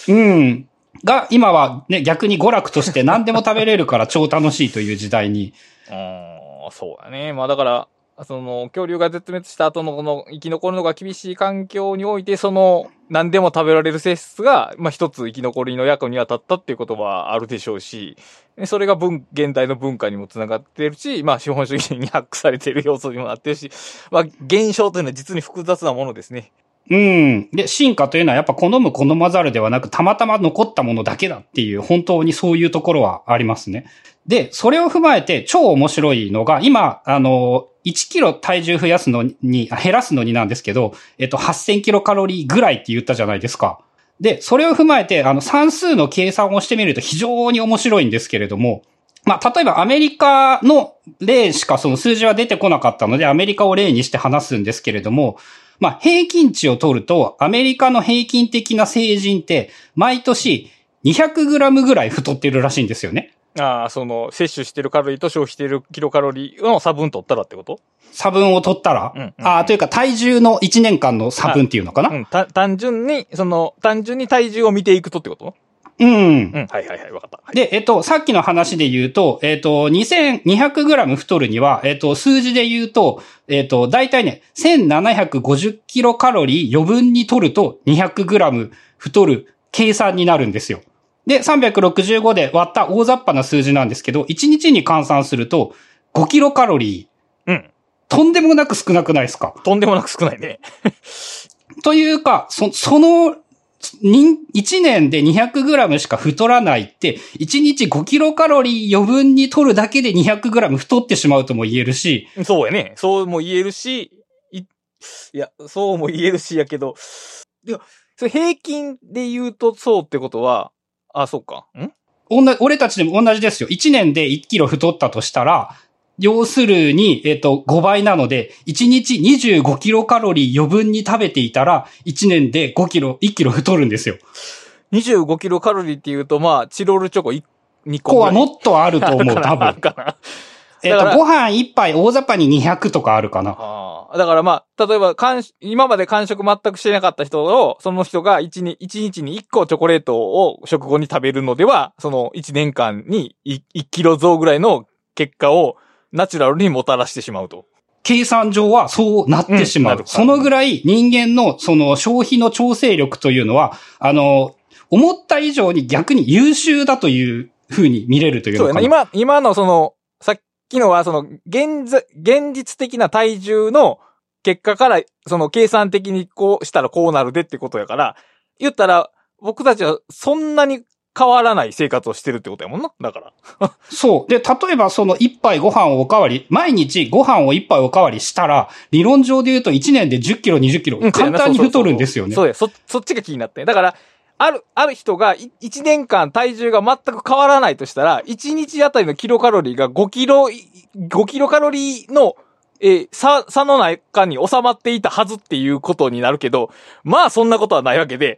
うん。が、今はね、逆に娯楽として何でも食べれるから超楽しいという時代に。うーん、そうだね。まあだから、その、恐竜が絶滅した後のこの生き残るのが厳しい環境において、その、何でも食べられる性質が、まあ一つ生き残りの役には立ったっていうことはあるでしょうし、それが文、現代の文化にもつながってるし、まあ資本主義に発掘されている要素にもなってるし、まあ現象というのは実に複雑なものですね。うん。で、進化というのはやっぱ好む好まざるではなく、たまたま残ったものだけだっていう、本当にそういうところはありますね。で、それを踏まえて超面白いのが、今、あの、1キロ体重増やすのに、減らすのになんですけど、えっと、8000キロカロリーぐらいって言ったじゃないですか。で、それを踏まえて、あの、算数の計算をしてみると非常に面白いんですけれども、まあ、例えばアメリカの例しかその数字は出てこなかったので、アメリカを例にして話すんですけれども、まあ、平均値を取ると、アメリカの平均的な成人って、毎年200グラムぐらい太ってるらしいんですよね。ああ、その、摂取してるカロリーと消費してるキロカロリーの差分取ったらってこと？差分を取ったら、うんうんああ、というか体重の1年間の差分っていうのかな、うん、た、単純に、その、単純に体重を見ていくとってこと？うん、うん、はいはいはい、わかった。はい。で、えっと、さっきの話で言うと、えっと、2200グラム太るには、えっと、数字で言うと、えっと、だいたいね、1750キロカロリー余分に取ると200グラム太る計算になるんですよ。で、365で割った大雑把な数字なんですけど、1日に換算すると5キロカロリー。うん。とんでもなく少なくないですか？とんでもなく少ないね。というか、そ、その、人、1年で200グラムしか太らないって、1日5キロカロリー余分に取るだけで200グラム太ってしまうとも言えるし、そうやね。そうも言えるし、い、いや、そうも言えるしやけど、いや、それ平均で言うとそうってことは、あ、そうか。ん？俺たちでも同じですよ。1年で1キロ太ったとしたら、要するに、えっ、と、5倍なので、1日25キロカロリー余分に食べていたら、1年で5キロ、1キロ太るんですよ。25キロカロリーって言うと、まあ、チロルチョコ1 2個こうは。もっとあると思う、多分。えっ、と、だからご飯1杯大雑把に200とかあるかな。ああ。だからまあ、例えば、間今まで間食全くしてなかった人を、その人が1日一日に1個チョコレートを食後に食べるのでは、その1年間に 1, キロ増ぐらいの結果をナチュラルにもたらしてしまうと。計算上はそうなってしまう。うんそのぐらい人間のその消費の調整力というのは、あの、思った以上に逆に優秀だという風に見れるというそうやね。のかな。今、今のその、さっきのはその、現在、現実的な体重の結果から、その計算的にこうしたらこうなるでってことやから、言ったら、僕たちはそんなに変わらない生活をしてるってことやもんな。だから。そう。で、例えばその一杯ご飯をおかわり、毎日ご飯を一杯おかわりしたら、理論上で言うと1年で10キロ、20キロ、簡単に太るんですよね。そうや、そ、そっちが気になって。だから、ある、ある人が1年間体重が全く変わらないとしたら、1日あたりのキロカロリーが5キロ、5キロカロリーの、えー差、差の中に収まっていたはずっていうことになるけど、まあそんなことはないわけで、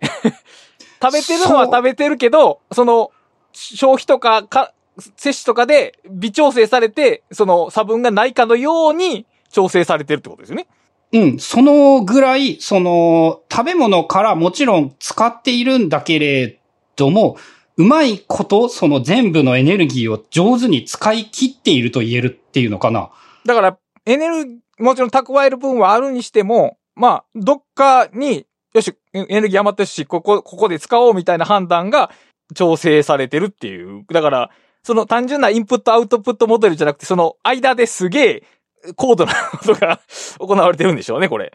食べてるのは食べてるけど、その、消費とか、か、摂取とかで微調整されて、その差分がないかのように調整されてるってことですよね。うん、そのぐらい、その、食べ物からもちろん使っているんだけれども、うまいこと、その全部のエネルギーを上手に使い切っていると言えるっていうのかな。だから、エネルギー、もちろん蓄える分はあるにしても、まあ、どっかに、よし、エネルギー余ってるし、ここ、ここで使おうみたいな判断が調整されてるっていう。だから、その単純なインプットアウトプットモデルじゃなくて、その間ですげえ高度なことが行われてるんでしょうね、これ。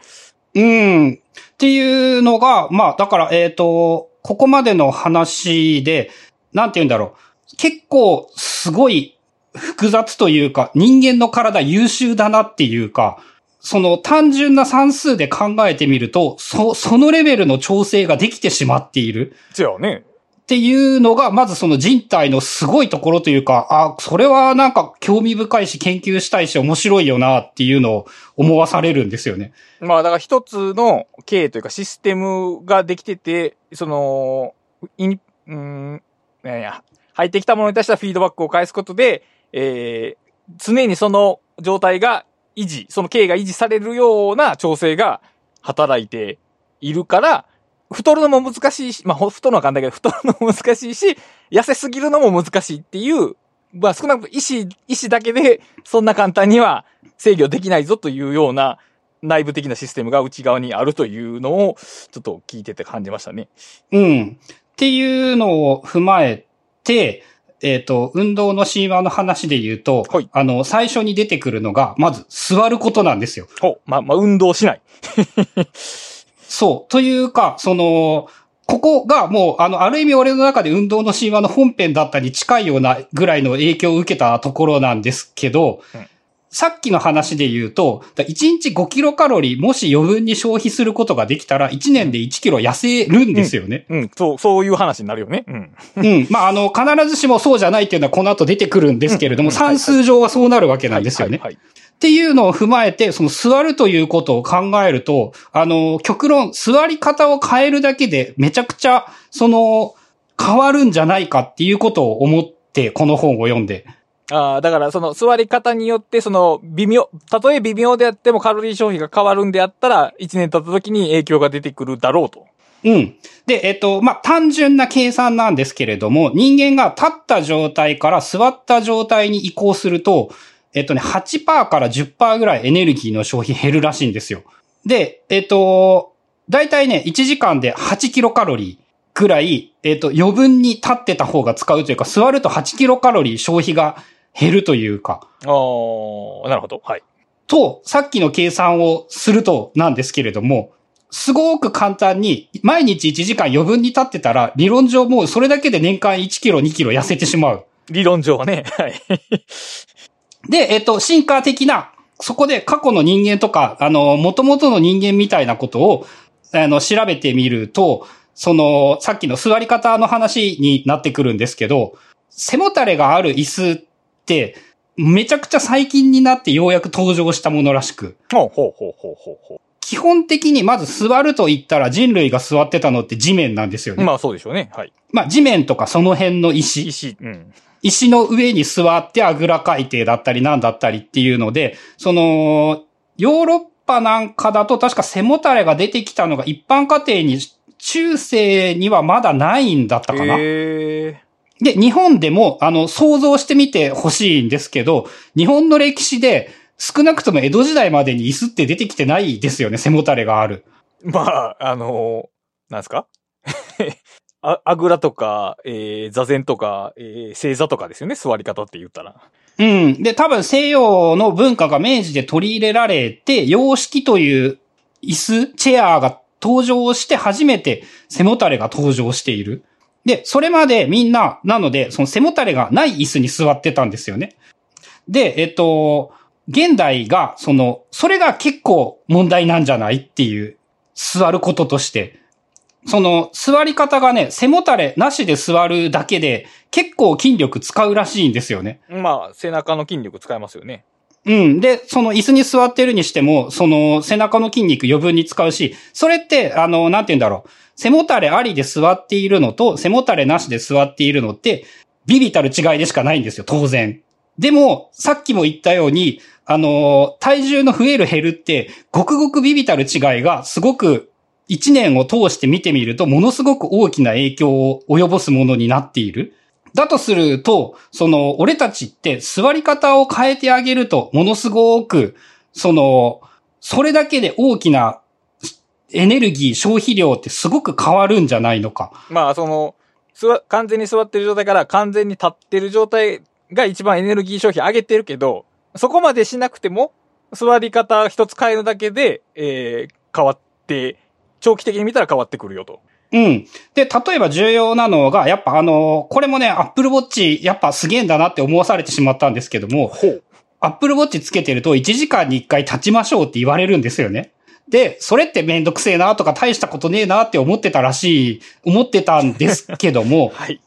うん。っていうのが、まあ、だから、えっ、と、ここまでの話で、なんて言うんだろう。結構、すごい複雑というか、人間の体優秀だなっていうか、その単純な算数で考えてみると、そ、そのレベルの調整ができてしまっている。じゃあね。っていうのが、まずその人体のすごいところというか、あ、それはなんか興味深いし研究したいし面白いよなっていうのを思わされるんですよね。まあだから一つの経営というかシステムができてて、その、イン、うーん、なんや、入ってきたものに対してはフィードバックを返すことで、えー、常にその状態が維持、その経営が維持されるような調整が働いているから、太るのも難しいし、まあ、ほ太るのは簡単だけど、太るのも難しいし、痩せすぎるのも難しいっていう、まあ少なくとも意思、意思だけで、そんな簡単には制御できないぞというような内部的なシステムが内側にあるというのを、ちょっと聞いてて感じましたね。うん。っていうのを踏まえて、えっ、と、運動の神話の話で言うと、はいあの、最初に出てくるのが、まず座ることなんですよ。ほまあ、まあ、運動しない。そう。というか、その、ここがもう、あの、ある意味俺の中で運動の神話の本編だったに近いようなぐらいの影響を受けたところなんですけど、うんさっきの話で言うと、だ1日5キロカロリーもし余分に消費することができたら、1年で1キロ痩せるんですよね。うん、そう、そういう話になるよね。うん。うん。まあ、あの、必ずしもそうじゃないっていうのはこの後出てくるんですけれども、うんうん算数上はそうなるわけなんですよね。はいはいっていうのを踏まえて、その座るということを考えると、あの、極論、座り方を変えるだけでめちゃくちゃ、その、変わるんじゃないかっていうことを思って、この本を読んで。ああ、だからその座り方によって、その微妙、たとえ微妙であってもカロリー消費が変わるんであったら、1年経った時に影響が出てくるだろうと。うん。で、えっと、まあ、単純な計算なんですけれども、人間が立った状態から座った状態に移行すると、えっとね、8%から10%ぐらいエネルギーの消費減るらしいんですよ。で、えっと、だいたいね、1時間で8キロカロリーぐらい、えっと、余分に立ってた方が使うというか、座ると8キロカロリー消費が減るというか、ああ、なるほど。はい。と、さっきの計算をするとなんですけれども、すごく簡単に、毎日1時間余分に立ってたら、理論上もうそれだけで年間1キロ、2キロ痩せてしまう。理論上はね。はい。で、えっと、進化的な、そこで過去の人間とか、あの、元々の人間みたいなことを、あの、調べてみると、その、さっきの座り方の話になってくるんですけど、背もたれがある椅子って、めちゃくちゃ最近になってようやく登場したものらしく、ほうほうほうほうほうほ基本的にまず座ると言ったら人類が座ってたのって地面なんですよう。ね。まあそうでしょうね。はい。まあ地面とかその辺の石、石、うん。石の上に座ってあぐら海底だったりなんだったりっていうので、その、ヨーロッパなんかだと確か背もたれが出てきたのが一般家庭に、中世にはまだないんだったかな。へで、日本でも、あの、想像してみてほしいんですけど、日本の歴史で少なくとも江戸時代までに椅子って出てきてないですよね、背もたれがある。ーまあ、あのーなんですか？あ、ぐらとか、えー、座禅とか、えー、正座とかですよね。座り方って言ったら。うん。で、多分西洋の文化が明治で取り入れられて、洋式という椅子、チェアが登場して初めて背もたれが登場している。で、それまでみんな、なので、その背もたれがない椅子に座ってたんですよね。で、えっと、現代が、その、それが結構問題なんじゃないっていう、座ることとして。その、座り方がね、背もたれなしで座るだけで、結構筋力使うらしいんですよね。まあ、背中の筋力使えますよね。うん。で、その椅子に座ってるにしても、その背中の筋肉余分に使うし、それって、あの、なんて言うんだろう。背もたれありで座っているのと、背もたれなしで座っているのって、ビビたる違いでしかないんですよ、当然。でも、さっきも言ったように、あの、体重の増える減るって、ごくごくビビたる違いが、すごく、一年を通して見てみると、ものすごく大きな影響を及ぼすものになっている。だとすると、その、俺たちって座り方を変えてあげると、ものすごく、その、それだけで大きなエネルギー消費量ってすごく変わるんじゃないのか。まあ、その、完全に座ってる状態から完全に立ってる状態が一番エネルギー消費上げてるけど、そこまでしなくても、座り方一つ変えるだけで、えー、変わって、長期的に見たら変わってくるよと。うん。で、例えば重要なのが、やっぱあの、これもね、Apple Watch やっぱすげえんだなって思わされてしまったんですけども、ほう。Apple Watch つけてると1時間に1回立ちましょうって言われるんですよね。で、それってめんどくせえなとか大したことねえなって思ってたらしい、思ってたんですけども、はい。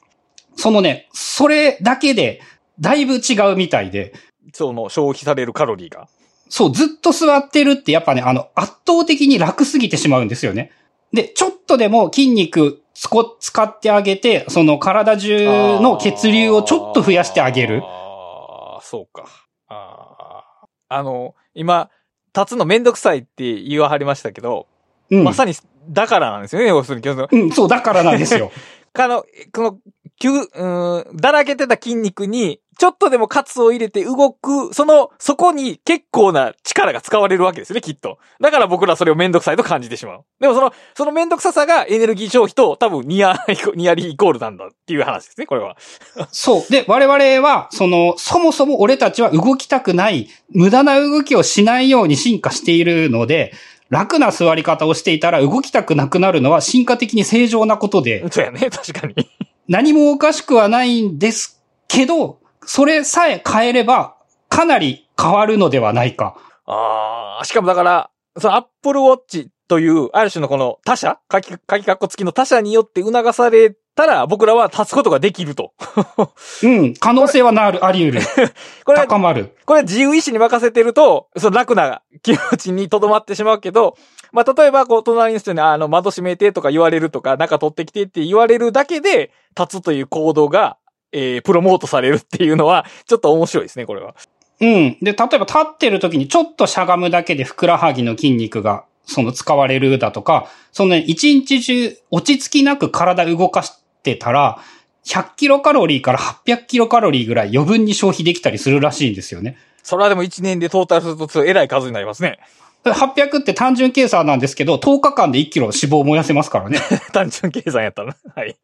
そのね、それだけでだいぶ違うみたいで、その消費されるカロリーが。そう、ずっと座ってるってやっぱね、あの、圧倒的に楽すぎてしまうんですよね。で、ちょっとでも筋肉つこ、使ってあげて、その体中の血流をちょっと増やしてあげる。ああ、そうか。ああ。あの、今、立つのめんどくさいって言わはりましたけど、うん。まさに、だからなんですよね、要するに。うん、そう、だからなんですよ。あの、この、急、うーん、だらけてた筋肉に、ちょっとでもカツを入れて動く、その、そこに結構な力が使われるわけですね、きっと。だから僕らそれをめんどくさいと感じてしまう。でもその、そのめんどくささがエネルギー消費と多分ニア、ニアリーイコールなんだっていう話ですね、これは。そう。で、我々は、その、そもそも俺たちは動きたくない、無駄な動きをしないように進化しているので、楽な座り方をしていたら動きたくなくなるのは進化的に正常なことで、そうやね、確かに。何もおかしくはないんですけど、それさえ変えれば、かなり変わるのではないか。ああ、しかもだから、その Apple Watch という、ある種のこの他社、書き、書き括弧付きの他社によって促されたら、僕らは立つことができると。うん、可能性はなる、あり得る。これ、高まる。これ自由意志に任せてると、その楽な気持ちに留まってしまうけど、まあ、例えば、こう、隣の人に、あの、窓閉めてとか言われるとか、中取ってきてって言われるだけで、立つという行動が、えー、プロモートされるっていうのは、ちょっと面白いですね、これは。うん。で、例えば立ってる時にちょっとしゃがむだけでふくらはぎの筋肉が、その使われるだとか、そのね、一日中落ち着きなく体動かしてたら、100キロカロリーから800キロカロリーぐらい余分に消費できたりするらしいんですよね。それはでも1年でトータルすると、えらい数になりますね。800って単純計算なんですけど、10日間で1キロ脂肪を燃やせますからね。単純計算やったな。はい。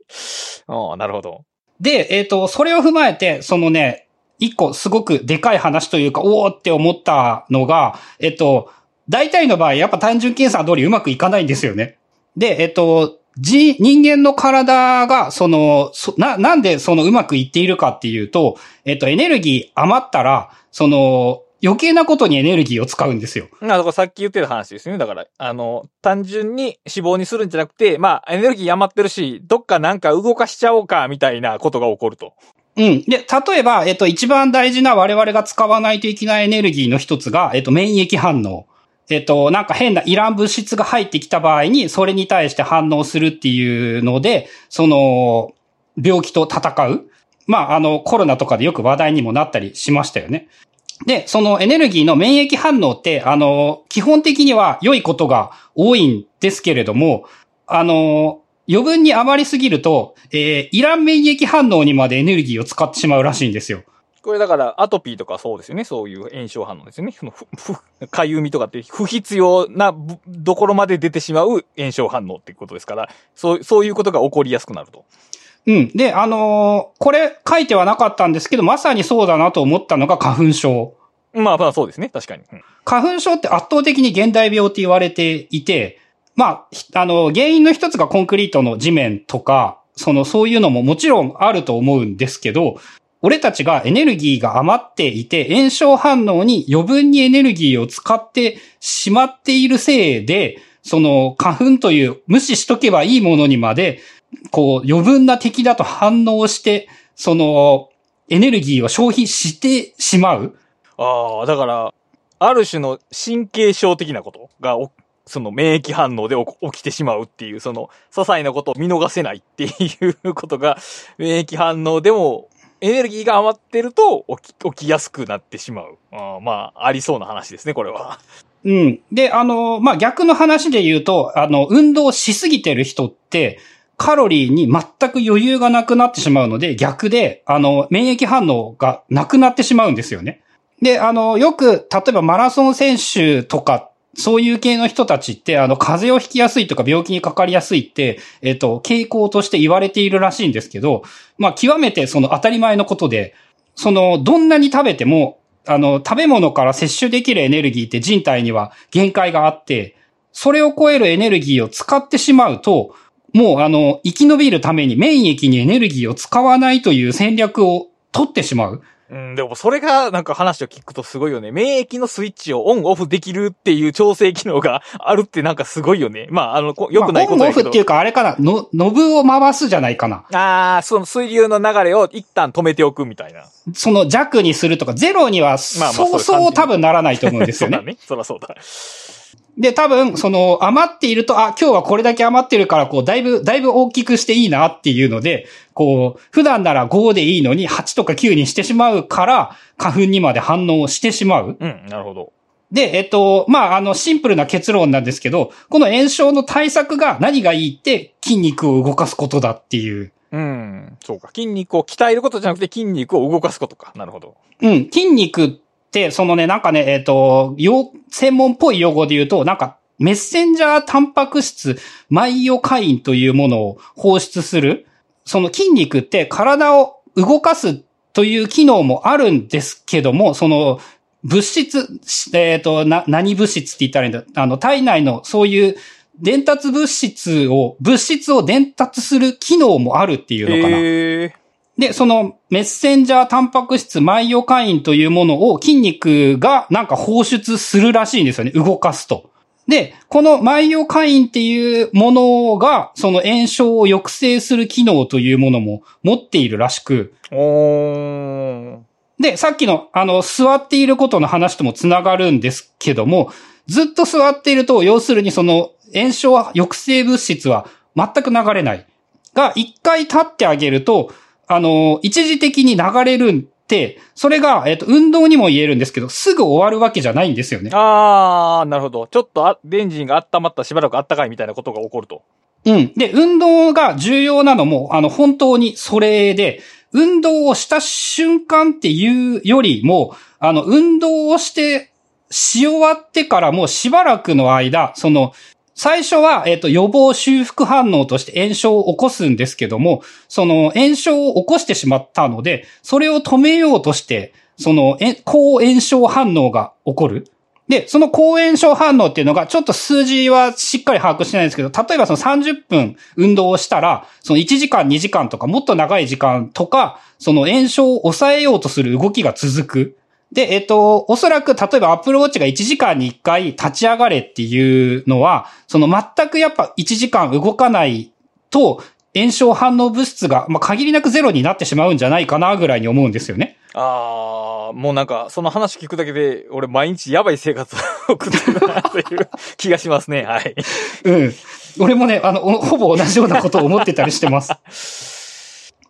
ああ、なるほど。で、えっ、と、それを踏まえて、そのね、一個すごくでかい話というか、おおって思ったのが、えっ、と、大体の場合、やっぱ単純計算通りうまくいかないんですよね。で、えっ、と、じ、人間の体が、その、そな、なんでそのうまくいっているかっていうと、えっ、と、エネルギー余ったら、その、余計なことにエネルギーを使うんですよ。なるほど、さっき言ってた話ですよね。だから、あの、単純に脂肪にするんじゃなくて、まあ、エネルギー余ってるし、どっかなんか動かしちゃおうか、みたいなことが起こると。うん。で、例えば、えっと、一番大事な我々が使わないといけないエネルギーの一つが、えっと、免疫反応。えっと、なんか変ないらん物質が入ってきた場合に、それに対して反応するっていうので、その、病気と戦う。まあ、あの、コロナとかでよく話題にもなったりしましたよね。で、そのエネルギーの免疫反応って、あの、基本的には良いことが多いんですけれども、あの、余分に余りすぎると、えー、イラン免疫反応にまでエネルギーを使ってしまうらしいんですよ。これだから、アトピーとかそうですよね。そういう炎症反応ですよね。その、ふ、かゆみとかって不必要な、どころまで出てしまう炎症反応っていうことですから、そう、そういうことが起こりやすくなると。うん。で、あのーこれ書いてはなかったんですけど、まさにそうだなと思ったのが花粉症。まあまあそうですね。確かに。うん花粉症って圧倒的に現代病って言われていて、まあ、ひあの、原因の一つがコンクリートの地面とか、その、そういうのももちろんあると思うんですけど、俺たちがエネルギーが余っていて、炎症反応に余分にエネルギーを使ってしまっているせいで、その花粉という無視しとけばいいものにまで、こう余分な敵だと反応して、そのエネルギーを消費してしまう。ああ、だから、ある種の神経症的なことがお、その免疫反応で起起きてしまうっていう、その、些細なことを見逃せないっていうことが、免疫反応でも、エネルギーが余ってると起き、起きやすくなってしまう。あーまあ、ありそうな話ですね、これは。うん。で、あの、まあ、逆の話で言うと、あの、運動しすぎてる人って、カロリーに全く余裕がなくなってしまうので、逆で、あの、免疫反応がなくなってしまうんですよね。で、あの、よく、例えばマラソン選手とか、そういう系の人たちって、あの、風邪をひきやすいとか病気にかかりやすいって、えっと、傾向として言われているらしいんですけど、まあ、極めてその当たり前のことで、その、どんなに食べても、あの、食べ物から摂取できるエネルギーって人体には限界があって、それを超えるエネルギーを使ってしまうと、もうあの、生き延びるために免疫にエネルギーを使わないという戦略を取ってしまう。うん、でもそれがなんか話を聞くとすごいよね。免疫のスイッチをオンオフできるっていう調整機能があるってなんかすごいよね。まあ、あの、こ良くないことまあオンオ。フっていうか、あれかな、の、ノブを回すじゃないかな。ああ、その水流の流れを一旦止めておくみたいな。その弱にするとか、ゼロには、まあまあそうそう多分ならないと思うんですよね。そうだね。そらそうだ。で、多分、その、余っていると、あ、今日はこれだけ余ってるから、こう、だいぶ、だいぶ大きくしていいなっていうので、こう、普段なら5でいいのに8とか9にしてしまうから、花粉にまで反応してしまう。うん、なるほど。で、えっと、まあ、あの、シンプルな結論なんですけど、この炎症の対策が何がいいって、筋肉を動かすことだっていう。うん、そうか。筋肉を鍛えることじゃなくて筋肉を動かすことか。なるほど。うん、筋肉そのね、なんかね、えっ、と、よ、専門っぽい用語で言うと、なんか、メッセンジャータンパク質、マイオカインというものを放出する。その筋肉って体を動かすという機能もあるんですけども、その、物質、えっ、と、な、何物質って言ったらいいんだあの、体内のそういう伝達物質を、物質を伝達する機能もあるっていうのかな。へえ。で、そのメッセンジャータンパク質マイオカインというものを筋肉がなんか放出するらしいんですよね。動かすと。で、このマイオカインっていうものが、その炎症を抑制する機能というものも持っているらしく。で、さっきの、あの、座っていることの話ともつながるんですけども、ずっと座っていると、要するにその、炎症抑制物質は全く流れない。が、一回立ってあげると、あの、一時的に流れるって、それが、えっと、運動にも言えるんですけど、すぐ終わるわけじゃないんですよね。あー、なるほど。ちょっとあ、ベンジンが温まったしばらく暖かいみたいなことが起こると。うん。で、運動が重要なのも、あの、本当にそれで、運動をした瞬間っていうよりも、あの、運動をして、し終わってからもしばらくの間、その、最初は、えっ、と、予防修復反応として炎症を起こすんですけども、その炎症を起こしてしまったので、それを止めようとして、その、え抗炎症反応が起こる。で、その抗炎症反応っていうのが、ちょっと数字はしっかり把握してないんですけど、例えばその30分運動をしたら、その1時間2時間とかもっと長い時間とか、その炎症を抑えようとする動きが続く。で、えっと、おそらく、例えば Apple Watch が1時間に1回立ち上がれっていうのは、その全くやっぱ1時間動かないと、炎症反応物質が、まあ、限りなくゼロになってしまうんじゃないかなぐらいに思うんですよね。あー、もうなんか、その話聞くだけで、俺毎日やばい生活を送ってるな、という気がしますね。はい。うん。俺もね、あの、おほぼ同じようなことを思ってたりしてます。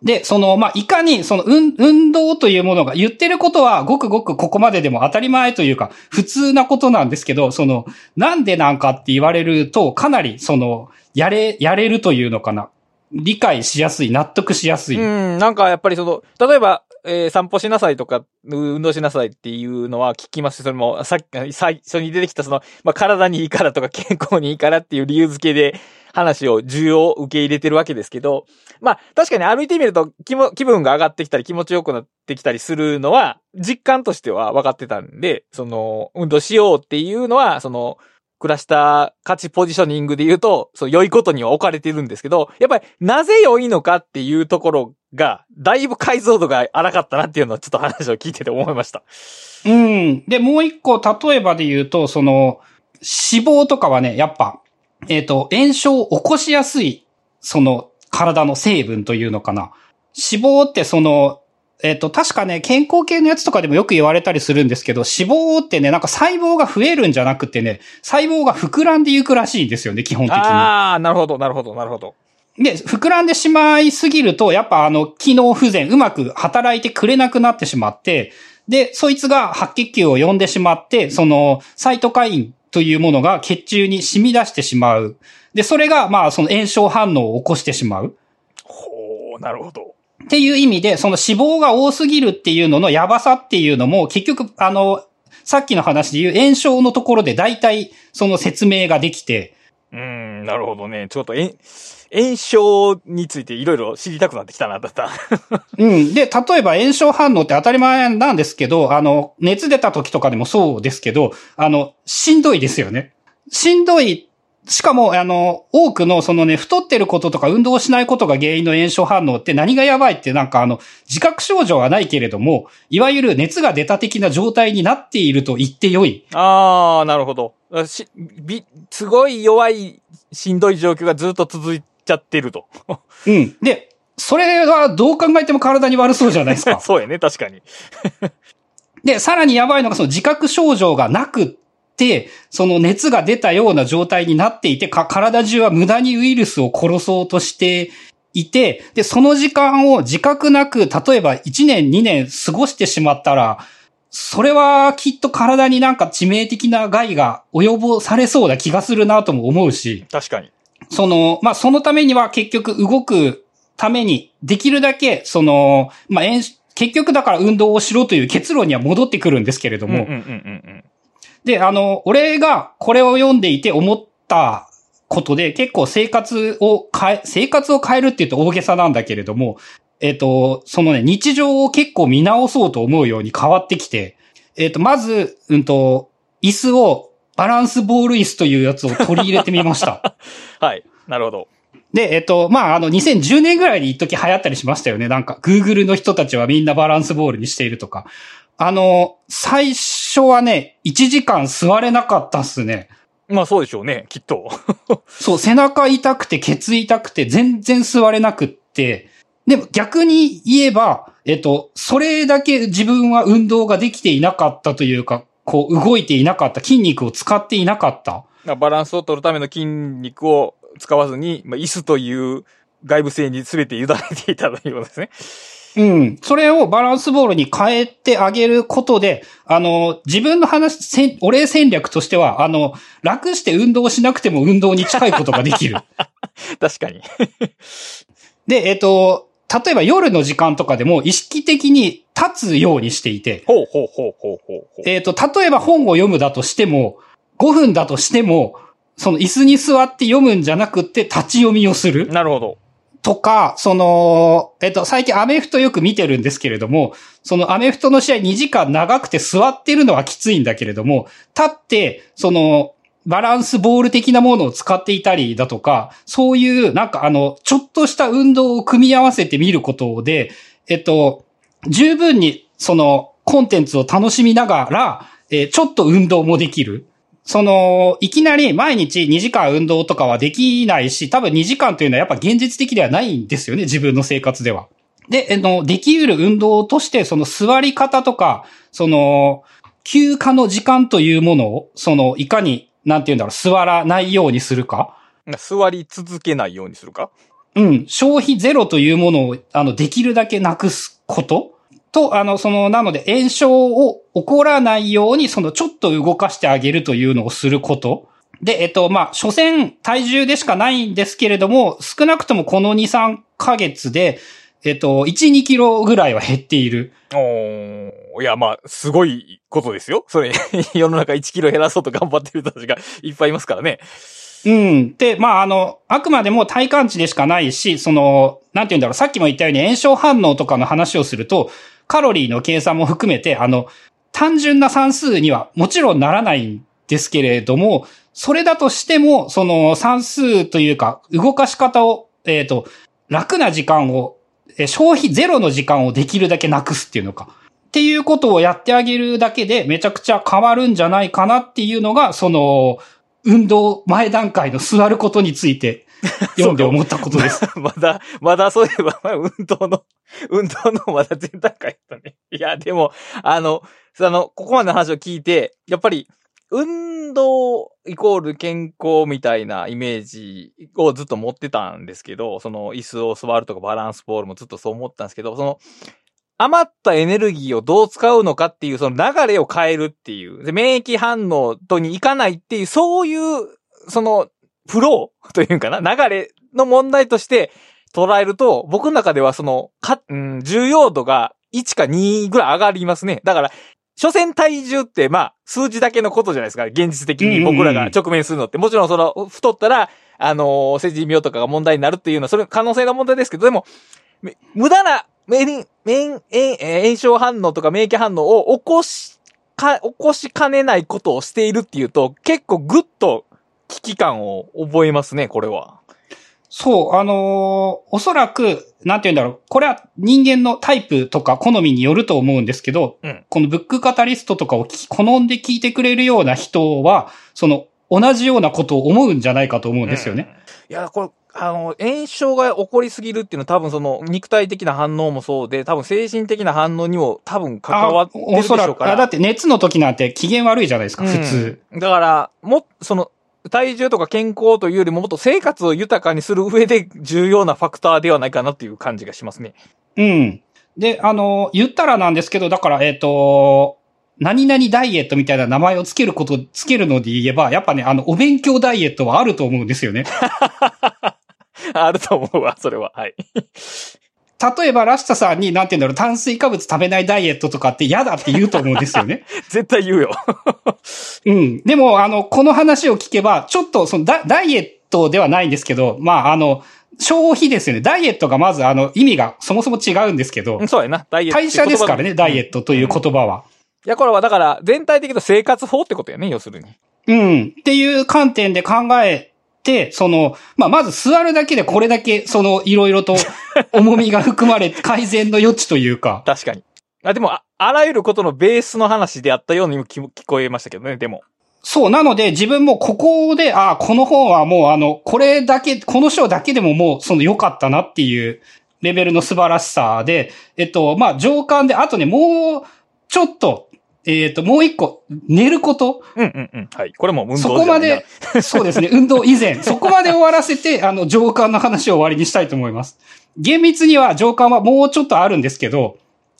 で、その、まあ、いかに、その、運、運動というものが言ってることは、ごくごくここまででも当たり前というか、普通なことなんですけど、その、なんでなんかって言われると、かなり、その、やれ、やれるというのかな。理解しやすい、納得しやすい。うん、なんかやっぱりその、例えば、えー散歩しなさいとか、運動しなさいっていうのは聞きますしそれも、さっき、最初に出てきたその、まあ、体にいいからとか健康にいいからっていう理由付けで話を、重要を受け入れてるわけですけど、まあ、確かに歩いてみると気も、気分が上がってきたり気持ちよくなってきたりするのは、実感としては分かってたんで、その、運動しようっていうのは、その、クラスター価値ポジショニングで言うと、そう、良いことには置かれてるんですけど、やっぱりなぜ良いのかっていうところが、だいぶ解像度が荒かったなっていうのはちょっと話を聞いてて思いました。うん。で、もう一個、例えばで言うと、その、脂肪とかはね、やっぱ、えっ、と、炎症を起こしやすい、その、体の成分というのかな。脂肪ってその、えっ、と、確かね、健康系のやつとかでもよく言われたりするんですけど、脂肪ってね、なんか細胞が増えるんじゃなくてね、細胞が膨らんでいくらしいんですよね、基本的に。ああ、なるほど、なるほど、なるほど。で、膨らんでしまいすぎると、やっぱあの、機能不全、うまく働いてくれなくなってしまって、で、そいつが白血球を呼んでしまって、その、サイトカインというものが血中に染み出してしまう。で、それが、まあ、その炎症反応を起こしてしまう。ほう、なるほど。っていう意味で、その脂肪が多すぎるっていうののやばさっていうのも、結局、あの、さっきの話で言う炎症のところで大体その説明ができて、うん、なるほどね。ちょっと、炎、炎症についていろいろ知りたくなってきたな、だった。うん。で、例えば炎症反応って当たり前なんですけど、あの、熱出た時とかでもそうですけど、あの、しんどいですよね。しんどいしかも、あの、多くの、そのね、太ってることとか運動しないことが原因の炎症反応って何がやばいってなんかあの、自覚症状はないけれども、いわゆる熱が出た的な状態になっていると言ってよい。あー、なるほど。し、び、すごい弱い、しんどい状況がずっと続いちゃってると。うん。で、それはどう考えても体に悪そうじゃないですか。そうやね、確かに。で、さらにやばいのがその自覚症状がなくって、その熱が出たような状態になっていて、か、体中は無駄にウイルスを殺そうとしていて、で、その時間を自覚なく、例えば1年2年過ごしてしまったら、それはきっと体になんか致命的な害が及ぼされそうな気がするなとも思うし、確かに。その、まあ、そのためには結局動くために、できるだけ、その、まあ、炎結局だから運動をしろという結論には戻ってくるんですけれども、うんうんうんうんで、あの、俺がこれを読んでいて思ったことで、結構生活を変え、生活を変えるって言うと大げさなんだけれども、えっ、と、そのね、日常を結構見直そうと思うように変わってきて、えっ、と、まず、うんと、椅子を、バランスボール椅子というやつを取り入れてみました。はい。なるほど。で、えっと、まあ、あの、2010年ぐらいに一時流行ったりしましたよね。なんか、Google の人たちはみんなバランスボールにしているとか。あの、最初はね、1時間座れなかったっすね。まあそうでしょうね、きっと。そう、背中痛くて、ケツ痛くて、全然座れなくって。でも逆に言えば、えっと、それだけ自分は運動ができていなかったというか、こう動いていなかった、筋肉を使っていなかった。バランスを取るための筋肉を使わずに、まあ、椅子という外部性に全て委ねていたということですね。うん。それをバランスボールに変えてあげることで、あの、自分の話、お礼戦略としては、あの、楽して運動しなくても運動に近いことができる。確かに。で、えっと、例えば夜の時間とかでも意識的に立つようにしていて、ほうほうほうほうほう。えっと、例えば本を読むだとしても、5分だとしても、その椅子に座って読むんじゃなくって立ち読みをする。なるほど。とか、その、えっと、最近アメフトよく見てるんですけれども、そのアメフトの試合2時間長くて座ってるのはきついんだけれども、立って、その、バランスボール的なものを使っていたりだとか、そういう、なんかあの、ちょっとした運動を組み合わせてみることで、えっと、十分に、その、コンテンツを楽しみながら、えーちょっと運動もできる。その、いきなり毎日2時間運動とかはできないし、多分2時間というのはやっぱ現実的ではないんですよね、自分の生活では。で、あの、できうる運動として、その座り方とか、その、休暇の時間というものを、その、いかに、なんて言うんだろう、座らないようにするか。座り続けないようにするか？うん、消費ゼロというものを、あの、できるだけなくすことと、あの、その、なので、炎症を起こらないように、その、ちょっと動かしてあげるというのをすること。で、えっと、まあ、所詮、体重でしかないんですけれども、少なくともこの2、3ヶ月で、えっと、1、2キロぐらいは減っている。おーいや、まあ、すごいことですよ。それ、世の中1キロ減らそうと頑張ってる人たちが いっぱいいますからね。うん。で、まあ、あの、あくまでも体感値でしかないし、その、なんて言うんだろう、さっきも言ったように炎症反応とかの話をすると、カロリーの計算も含めて、あの、単純な算数にはもちろんならないんですけれども、それだとしても、その算数というか、動かし方を、えっ、と、楽な時間を、消費ゼロの時間をできるだけなくすっていうのか。っていうことをやってあげるだけでめちゃくちゃ変わるんじゃないかなっていうのが、その、運動前段階の座ることについて 読んで思ったことです。まだ、まだそういえば、まあ運動の、運動のまだ前段階だったね。いや、でも、あの、あの、ここまでの話を聞いて、やっぱり、運動イコール健康みたいなイメージをずっと持ってたんですけど、その椅子を座るとかバランスボールもずっとそう思ったんですけど、その、余ったエネルギーをどう使うのかっていう、その流れを変えるっていう、で免疫反応とにいかないっていう、そういう、その、フローというんかな流れの問題として捉えると、僕の中ではその、か、うん、重要度が1か2ぐらい上がりますね。だから、所詮体重って、まあ、数字だけのことじゃないですか。現実的に僕らが直面するのって。もちろんその、太ったら、あのー、成人病とかが問題になるっていうのは、それ可能性の問題ですけど、でも、め無駄な、免、免、えー炎症反応とか免疫反応を起こし、か、起こしかねないことをしているっていうと、結構ぐっと危機感を覚えますね、これは。そう、あのーおそらく、なんて言うんだろう。これは人間のタイプとか好みによると思うんですけど、うんこのブックカタリストとかを好んで聞いてくれるような人は、その、同じようなことを思うんじゃないかと思うんですよね。うん。いや、これ、あの、炎症が起こりすぎるっていうのは多分その肉体的な反応もそうで、多分精神的な反応にも多分関わってるでおそらく、しょうから。あだって熱の時なんて機嫌悪いじゃないですか、普通。うんだから、も、その、体重とか健康というよりももっと生活を豊かにする上で重要なファクターではないかなっていう感じがしますね。うん。で、あの、言ったらなんですけど、だから、えっ、と、何々ダイエットみたいな名前をつけること、つけるので言えば、やっぱね、あの、お勉強ダイエットはあると思うんですよね。あると思うわ、それは。はい。例えば、ラシタさんに、なんて言うんだろう、炭水化物食べないダイエットとかって嫌だって言うと思うんですよね。絶対言うよ。うん。でも、あの、この話を聞けば、ちょっと、そのダ、ダイエットではないんですけど、まあ、あの、消費ですよね。ダイエットがまず、あの、意味がそもそも違うんですけどうん、そうやな、ダイエット。代謝ですからね、ダイエットという言葉は。いや、これはだから、全体的な生活法ってことやね、要するに。うん。っていう観点で考えて、その、まあ、まず座るだけでこれだけ、その、いろいろと 重みが含まれ、改善の余地というか。確かに。あ、でもあ、あらゆることのベースの話であったようにも聞聞こえましたけどね、でも。そう、なので自分もここで、あこの本はもうあの、これだけ、この章だけでももう、その良かったなっていうレベルの素晴らしさで、えっと、まあ、上巻で、あとね、もう、ちょっと、えっと、もう一個、寝ること？うんうんうん。はい。これも運動そこまで、そうですね、運動以前、そこまで終わらせて、あの、上巻の話を終わりにしたいと思います。厳密には上巻はもうちょっとあるんですけど、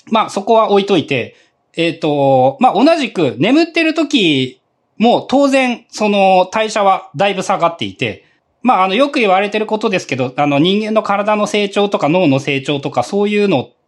まあそこは置いといて、えっ、と、まあ同じく眠ってる時も当然、その代謝はだいぶ下がっていて、まああのよく言われてることですけど、あの人間の体の成長とか脳の成長とかそういうのって、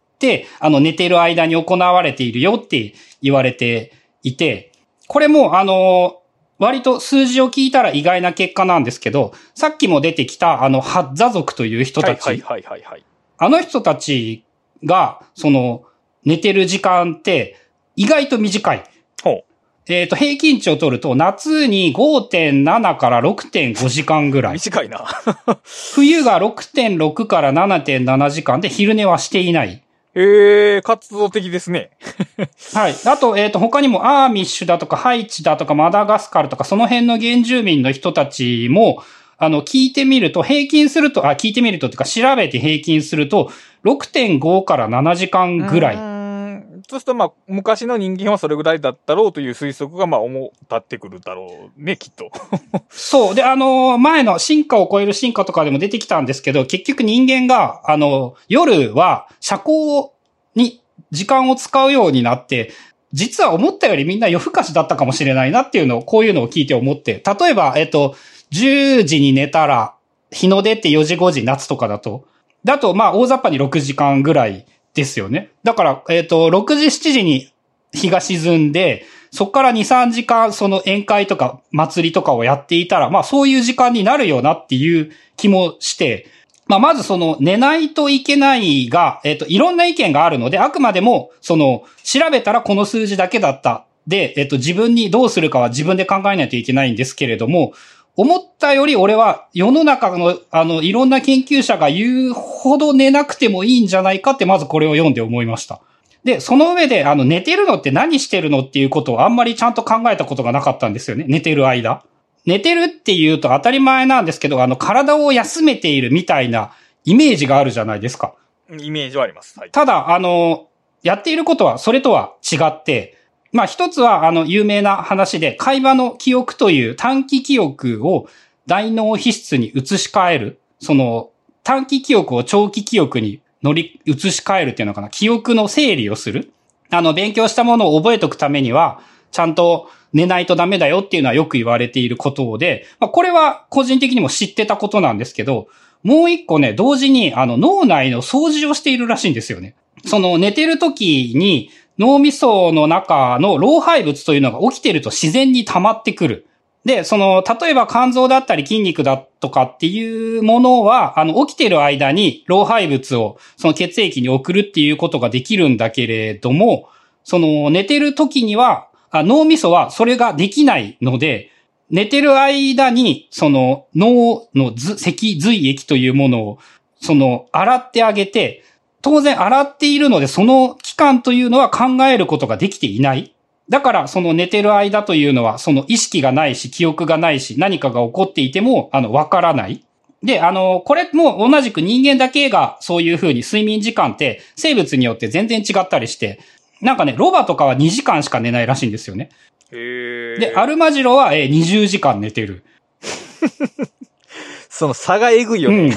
あの寝てる間に行われているよって言われていて、これもあの、割と数字を聞いたら意外な結果なんですけど、さっきも出てきたあのハッザ族という人たち、はいはいはいはいはい。あの人たちが、その、寝てる時間って意外と短い。ほう。えっ、と、平均値を取ると、夏に5.7から6.5時間ぐらい。短いな。冬が6.6から7.7時間で昼寝はしていない。ええ、活動的ですね。はい。あと、えっ、と、他にもアーミッシュだとか、ハイチだとか、マダガスカルとか、その辺の原住民の人たちも、あの、聞いてみると、平均すると、あ、聞いてみるとっていうか、調べて平均すると、6.5から7時間ぐらい。うーん。そうするとまあ、昔の人間はそれぐらいだったろうという推測がまあ、思立ってくるだろうね、きっと。そう。で、あの、前の進化を超える進化とかでも出てきたんですけど、結局人間が、あの、夜は社交に時間を使うようになって、実は思ったよりみんな夜更かしだったかもしれないなっていうのを、こういうのを聞いて思って、例えば、えっと、10時に寝たら、日の出って4時5時夏とかだと、だと、まあ、大雑把に6時間ぐらいですよね。だから、えっと、6時7時に日が沈んで、そこから2、3時間、その宴会とか祭りとかをやっていたら、まあそういう時間になるよなっていう気もして、まあまずその寝ないといけないが、えっ、と、いろんな意見があるので、あくまでも、その、調べたらこの数字だけだった。で、えっ、と、自分にどうするかは自分で考えないといけないんですけれども、思ったより俺は世の中の、あの、いろんな研究者が言うほど寝なくてもいいんじゃないかって、まずこれを読んで思いました。で、その上で、あの、寝てるのって何してるのっていうことをあんまりちゃんと考えたことがなかったんですよね。寝てる間。寝てるっていうと当たり前なんですけど、あの、体を休めているみたいなイメージがあるじゃないですか。イメージはあります。はい。ただ、あの、やっていることはそれとは違って、まあ一つはあの有名な話で会話の記憶という短期記憶を大脳皮質に移し替える。その短期記憶を長期記憶に乗り、移し替えるっていうのかな。記憶の整理をする。あの勉強したものを覚えておくためには、ちゃんと寝ないとダメだよっていうのはよく言われていることで、まあこれは個人的にも知ってたことなんですけど、もう一個ね、同時にあの脳内の掃除をしているらしいんですよね。その寝てる時に脳みその中の老廃物というのが起きてると自然に溜まってくる。で、その、例えば肝臓だったり筋肉だとかっていうものは、あの、起きてる間に老廃物をその血液に送るっていうことができるんだけれども、その寝てる時には、脳みそはそれができないので、寝てる間に、その脳の脊髄液というものを、その洗ってあげて、当然洗っているので、その期間というのは考えることができていない。だから、その寝てる間というのは、その意識がないし、記憶がないし、何かが起こっていても、あの、わからない。で、あの、これも同じく人間だけがそういう風に睡眠時間って生物によって全然違ったりして、なんかね、ロバとかは2時間しか寝ないらしいんですよね。へで、アルマジロはえー20時間寝てる。その差がえぐいよね。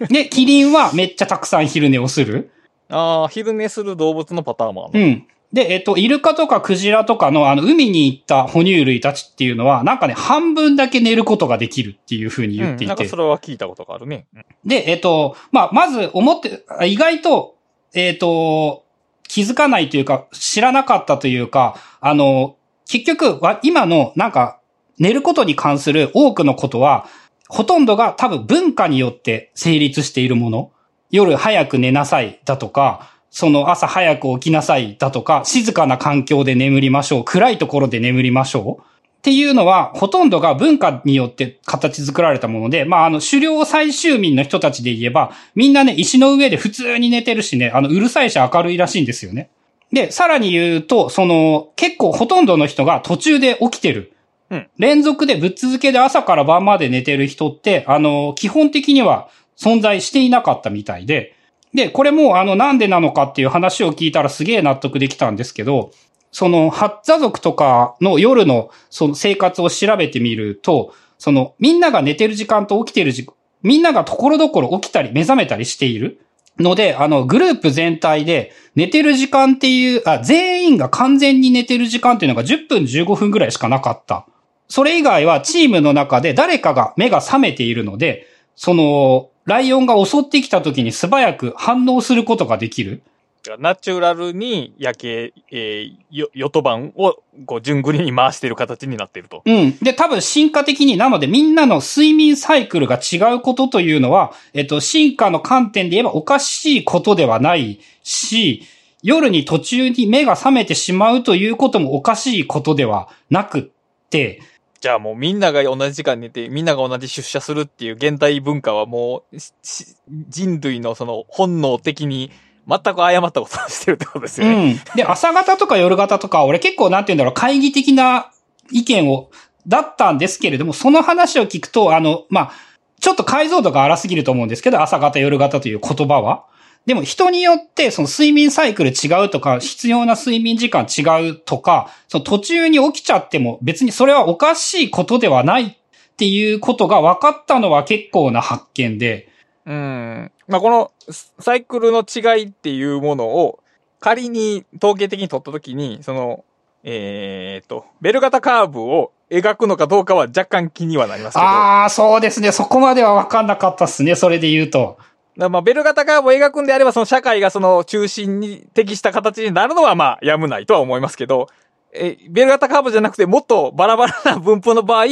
うん。で、キリンはめっちゃたくさん昼寝をする。ああ、昼寝する動物のパターンもあうるの。ん。で、えっと、イルカとかクジラとかのあの、海に行った哺乳類たちっていうのは、なんかね、半分だけ寝ることができるっていう風に言っていて。うんなんかそれは聞いたことがあるね。うんで、えっと、まあ、まず思って、あ意外と、えっと、気づかないというか、知らなかったというか、あの、結局、わ今の、なんか、寝ることに関する多くのことは、ほとんどが多分文化によって成立しているもの。夜早く寝なさいだとか、その朝早く起きなさいだとか、静かな環境で眠りましょう。暗いところで眠りましょう。っていうのは、ほとんどが文化によって形作られたもので、まあ、あの、狩猟採集民の人たちで言えば、みんなね、石の上で普通に寝てるしね、あの、うるさいし明るいらしいんですよね。で、さらに言うと、その、結構ほとんどの人が途中で起きてる。連続でぶっ続けで朝から晩まで寝てる人って、あの、基本的には存在していなかったみたいで、で、これも、あの、なんでなのかっていう話を聞いたらすげえ納得できたんですけど、その、ハッザ族とかの夜の、その生活を調べてみると、その、みんなが寝てる時間と起きてる時間、みんながところどころ起きたり目覚めたりしているので、あの、グループ全体で寝てる時間っていう、あ、全員が完全に寝てる時間っていうのが10分15分ぐらいしかなかった。それ以外はチームの中で誰かが目が覚めているので、その、ライオンが襲ってきた時に素早く反応することができる。ナチュラルに夜景、えー、よ、ヨトバンを、こう、順繰りに回している形になっていると。うん。で、多分進化的に、なのでみんなの睡眠サイクルが違うことというのは、えっと、進化の観点で言えばおかしいことではないし、夜に途中に目が覚めてしまうということもおかしいことではなくって、じゃあもうみんなが同じ時間に寝て、みんなが同じ出社するっていう現代文化はもう、人類のその本能的に全く誤ったことをしてるってことですよね。うん。で、朝方とか夜方とか、俺結構なんて言うんだろう、会議的な意見を、だったんですけれども、その話を聞くと、あの、まあ、ちょっと解像度が荒すぎると思うんですけど、朝方夜方という言葉は。でも人によってその睡眠サイクル違うとか、必要な睡眠時間違うとか、その途中に起きちゃっても別にそれはおかしいことではないっていうことが分かったのは結構な発見で、うん。まあ、このサイクルの違いっていうものを仮に統計的に取ったときに、その、えーっと、ベル型カーブを描くのかどうかは若干気にはなりますけど。ああ、そうですね。そこまでは分かんなかったっすね。それで言うと。まあ、ベル型カーブを描くんであれば、その社会がその中心に適した形になるのはまあ、やむないとは思いますけど、え、ベル型カーブじゃなくて、もっとバラバラな分布の場合、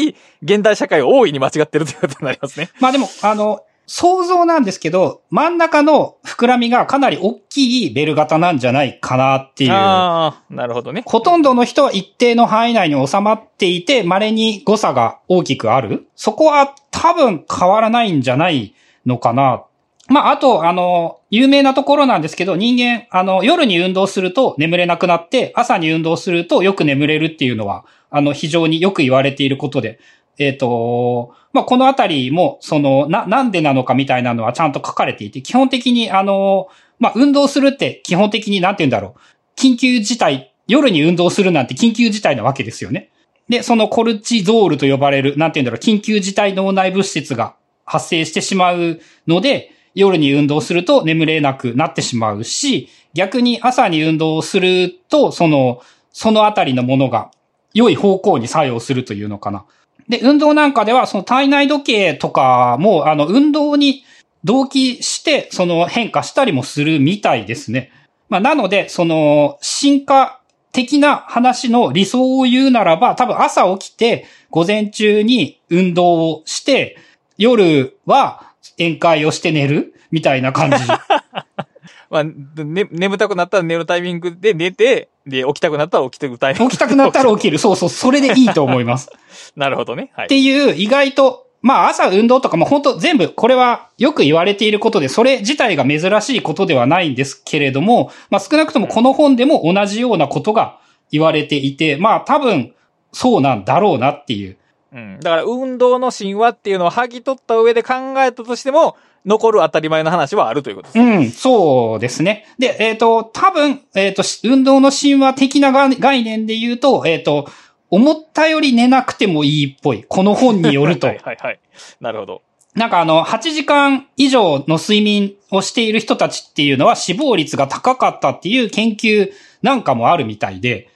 現代社会は大いに間違ってるということになりますね。まあでも、あの、想像なんですけど、真ん中の膨らみがかなり大きいベル型なんじゃないかなっていう。ああ、なるほどね。ほとんどの人は一定の範囲内に収まっていて、稀に誤差が大きくある。そこは多分変わらないんじゃないのかな。まあ、あと、あの、有名なところなんですけど、人間、あの、夜に運動すると眠れなくなって、朝に運動するとよく眠れるっていうのは、あの、非常によく言われていることで、えっ、と、まあ、このあたりも、その、な、なんでなのかみたいなのはちゃんと書かれていて、基本的に、あの、まあ、運動するって基本的になんて言うんだろう。緊急事態、夜に運動するなんて緊急事態なわけですよね。で、そのコルチゾールと呼ばれる、なんて言うんだろう、緊急事態脳内物質が発生してしまうので、夜に運動すると眠れなくなってしまうし、逆に朝に運動すると、その、そのあたりのものが良い方向に作用するというのかな。で、運動なんかでは、その体内時計とかも、あの、運動に同期して、その変化したりもするみたいですね。まあ、なので、その、進化的な話の理想を言うならば、多分朝起きて、午前中に運動をして、夜は宴会をして寝るみたいな感じ。まあ、ね、眠たくなったら寝るタイミングで寝て、で、起きたくなったら起きてるタイミング起きたくなったら起きる。そうそう、それでいいと思います。なるほどね。はい。っていう、意外と、まあ朝運動とかも本当全部、これはよく言われていることで、それ自体が珍しいことではないんですけれども、まあ少なくともこの本でも同じようなことが言われていて、まあ多分、そうなんだろうなっていう。うん。だから、運動の神話っていうのを剥ぎ取った上で考えたとしても、残る当たり前の話はあるということです。うん、そうですね。で、えっ、と、多分、えっ、と、し運動の神話的なが概念で言うと、えっ、と、思ったより寝なくてもいいっぽい。この本によると は。いはいはい。なるほど。なんかあの、8時間以上の睡眠をしている人たちっていうのは死亡率が高かったっていう研究なんかもあるみたいで、まあ、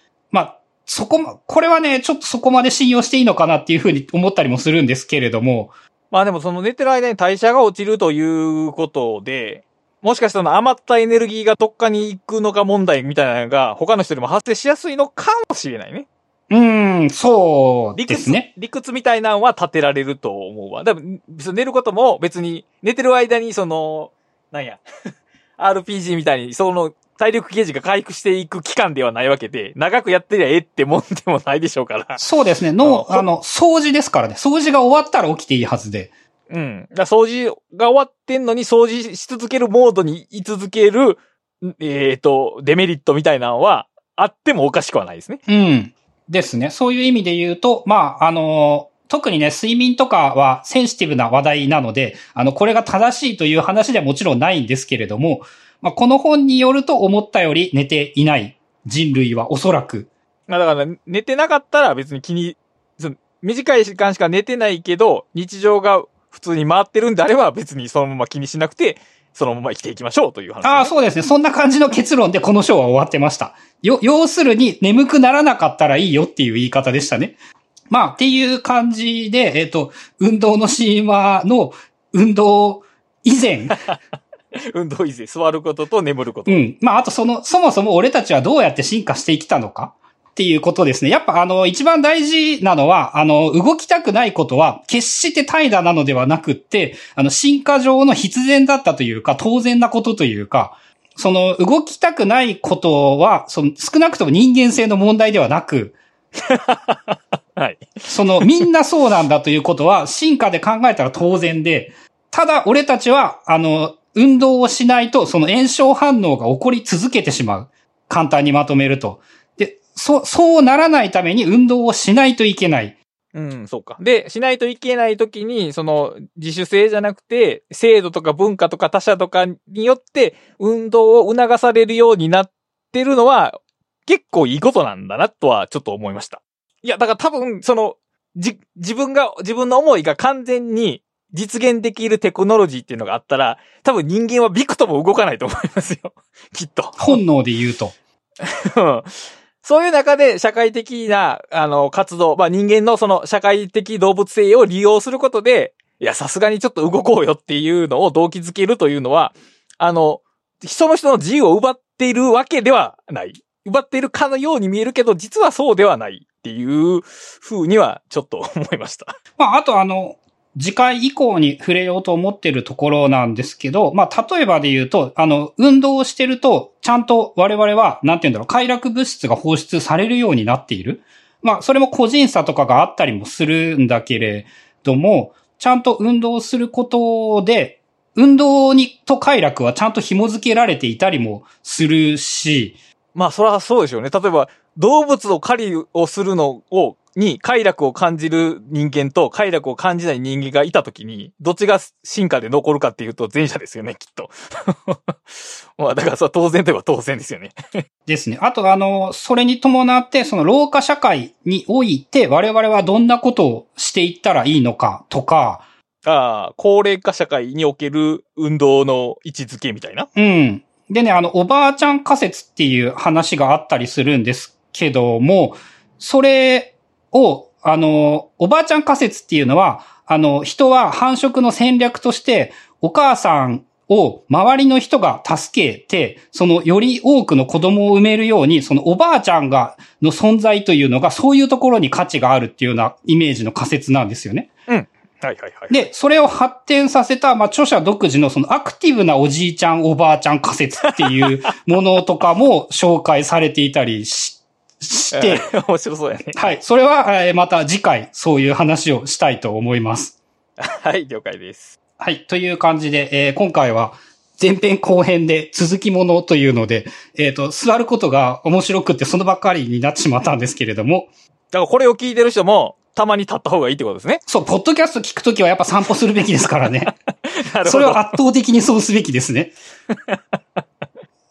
そこも、これはね、ちょっとそこまで信用していいのかなっていうふうに思ったりもするんですけれども、まあでもその寝てる間に代謝が落ちるということで、もしかしたら余ったエネルギーがどっかに行くのか問題みたいなのが他の人よりも発生しやすいのかもしれないね。うーん、そう理屈、ですね。理屈みたいなのは立てられると思うわ。だ寝ることも別に寝てる間にその、なんや、RPG みたいにその体力ゲージが回復していく期間ではないわけで、長くやってりゃええってもんでもないでしょうから。そうですね。の、ああの、掃除ですからね。掃除が終わったら起きていいはずで。うん。だ掃除が終わってんのに掃除し続けるモードに居続ける、んえっ、と、デメリットみたいなのはあってもおかしくはないですね。うん。ですね。そういう意味で言うと、まあ、あの特にね、睡眠とかはセンシティブな話題なので、あの、これが正しいという話ではもちろんないんですけれども、まあ、この本によると思ったより寝ていない人類はおそらく。まあだから、寝てなかったら別に気に、その短い時間しか寝てないけど、日常が普通に回ってるんであれば別にそのまま気にしなくて、そのまま生きていきましょうという話、ああ、そうですね。そんな感じの結論でこの章は終わってました。よ、要するに眠くならなかったらいいよっていう言い方でしたね。まあ、っていう感じで、えっ、と、運動の神話の運動以前、運動以前、座ることと眠ること。うん。まあ、あとその、そもそも俺たちはどうやって進化してきたのか？っていうことですね。やっぱあの、一番大事なのは、あの、動きたくないことは、決して怠惰なのではなくって、あの、進化上の必然だったというか、当然なことというか、その、動きたくないことは、その、少なくとも人間性の問題ではなく、はい。その、みんなそうなんだということは、進化で考えたら当然で、ただ、俺たちは、あの、運動をしないと、その炎症反応が起こり続けてしまう。簡単にまとめると。で、そ、そうならないために運動をしないといけない。うん、そうか。で、しないといけないときに、その、自主性じゃなくて、制度とか文化とか他者とかによって、運動を促されるようになってるのは、結構いいことなんだな、とはちょっと思いました。いや、だから多分、その、じ、自分が、自分の思いが完全に実現できるテクノロジーっていうのがあったら、多分人間はビクとも動かないと思いますよ。きっと。本能で言うと。うんそういう中で社会的な、あの、活動、まあ人間のその社会的動物性を利用することで、いや、さすがにちょっと動こうよっていうのを動機づけるというのは、あの、人の人の自由を奪っているわけではない。奪っているかのように見えるけど、実はそうではないっていう風にはちょっと思いました。まあ、あとあの、次回以降に触れようと思ってるところなんですけど、まあ、例えばで言うと、あの、運動をしてると、ちゃんと我々は、なんて言うんだろう、快楽物質が放出されるようになっている。まあ、それも個人差とかがあったりもするんだけれども、ちゃんと運動することで、運動に、と快楽はちゃんと紐づけられていたりもするし、まあ、それはそうでしょうね。例えば、動物を狩りをするのを、に快楽を感じる人間と快楽を感じない人間がいたときに、どっちが進化で残るかっていうと前者ですよね、きっと。まあ、だからそれは当然といえば当然ですよね。ですね。あと、あの、それに伴って、その老化社会において、我々はどんなことをしていったらいいのかとか、ああ、高齢化社会における運動の位置づけみたいな？うん。でね、あの、おばあちゃん仮説っていう話があったりするんですけども、それを、あの、おばあちゃん仮説っていうのは、あの、人は繁殖の戦略として、お母さんを周りの人が助けて、そのより多くの子供を産めるように、そのおばあちゃんが、の存在というのが、そういうところに価値があるっていうようなイメージの仮説なんですよね。はいはいはい。で、それを発展させた、まあ、著者独自のそのアクティブなおじいちゃん、おばあちゃん仮説っていうものとかも紹介されていたりし、して、面白そうやね。はい。それは、えーまた次回、そういう話をしたいと思います。はい、了解です。はい。という感じで、えー今回は前編後編で続きものというので、えっ、と、座ることが面白くってそのばっかりになってしまったんですけれども、だからこれを聞いてる人も、たまに立った方がいいってことですね。そう、ポッドキャスト聞くときはやっぱ散歩するべきですからね。なるほど。それは圧倒的にそうすべきですね。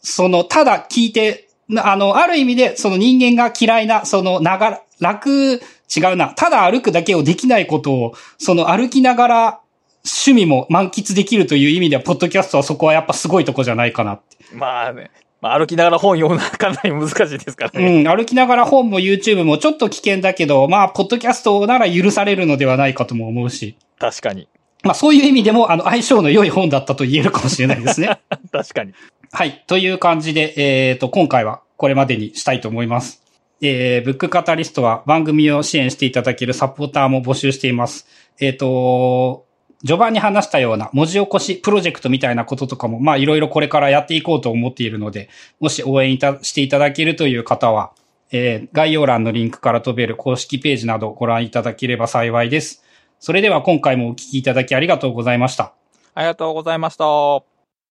その、ただ聞いて、なあの、ある意味で、その人間が嫌いな、その、ながら、楽、違うな。ただ歩くだけをできないことを、その歩きながら、趣味も満喫できるという意味では、ポッドキャストはそこはやっぱすごいとこじゃないかなって。まあね。まあ歩きながら本読むのはかなり難しいですからね。うん、歩きながら本も YouTube もちょっと危険だけど、まあ、ポッドキャストなら許されるのではないかとも思うし。確かに。まあ、そういう意味でも、あの、相性の良い本だったと言えるかもしれないですね。確かに。はい。という感じで、えっ、と、今回はこれまでにしたいと思います。えー、ブックカタリストは番組を支援していただけるサポーターも募集しています。えっ、と、序盤に話したような文字起こしプロジェクトみたいなこととかも、まあいろいろこれからやっていこうと思っているので、もし応援いたしていただけるという方は、えー概要欄のリンクから飛べる公式ページなどご覧いただければ幸いです。それでは今回もお聞きいただきありがとうございました。ありがとうございました。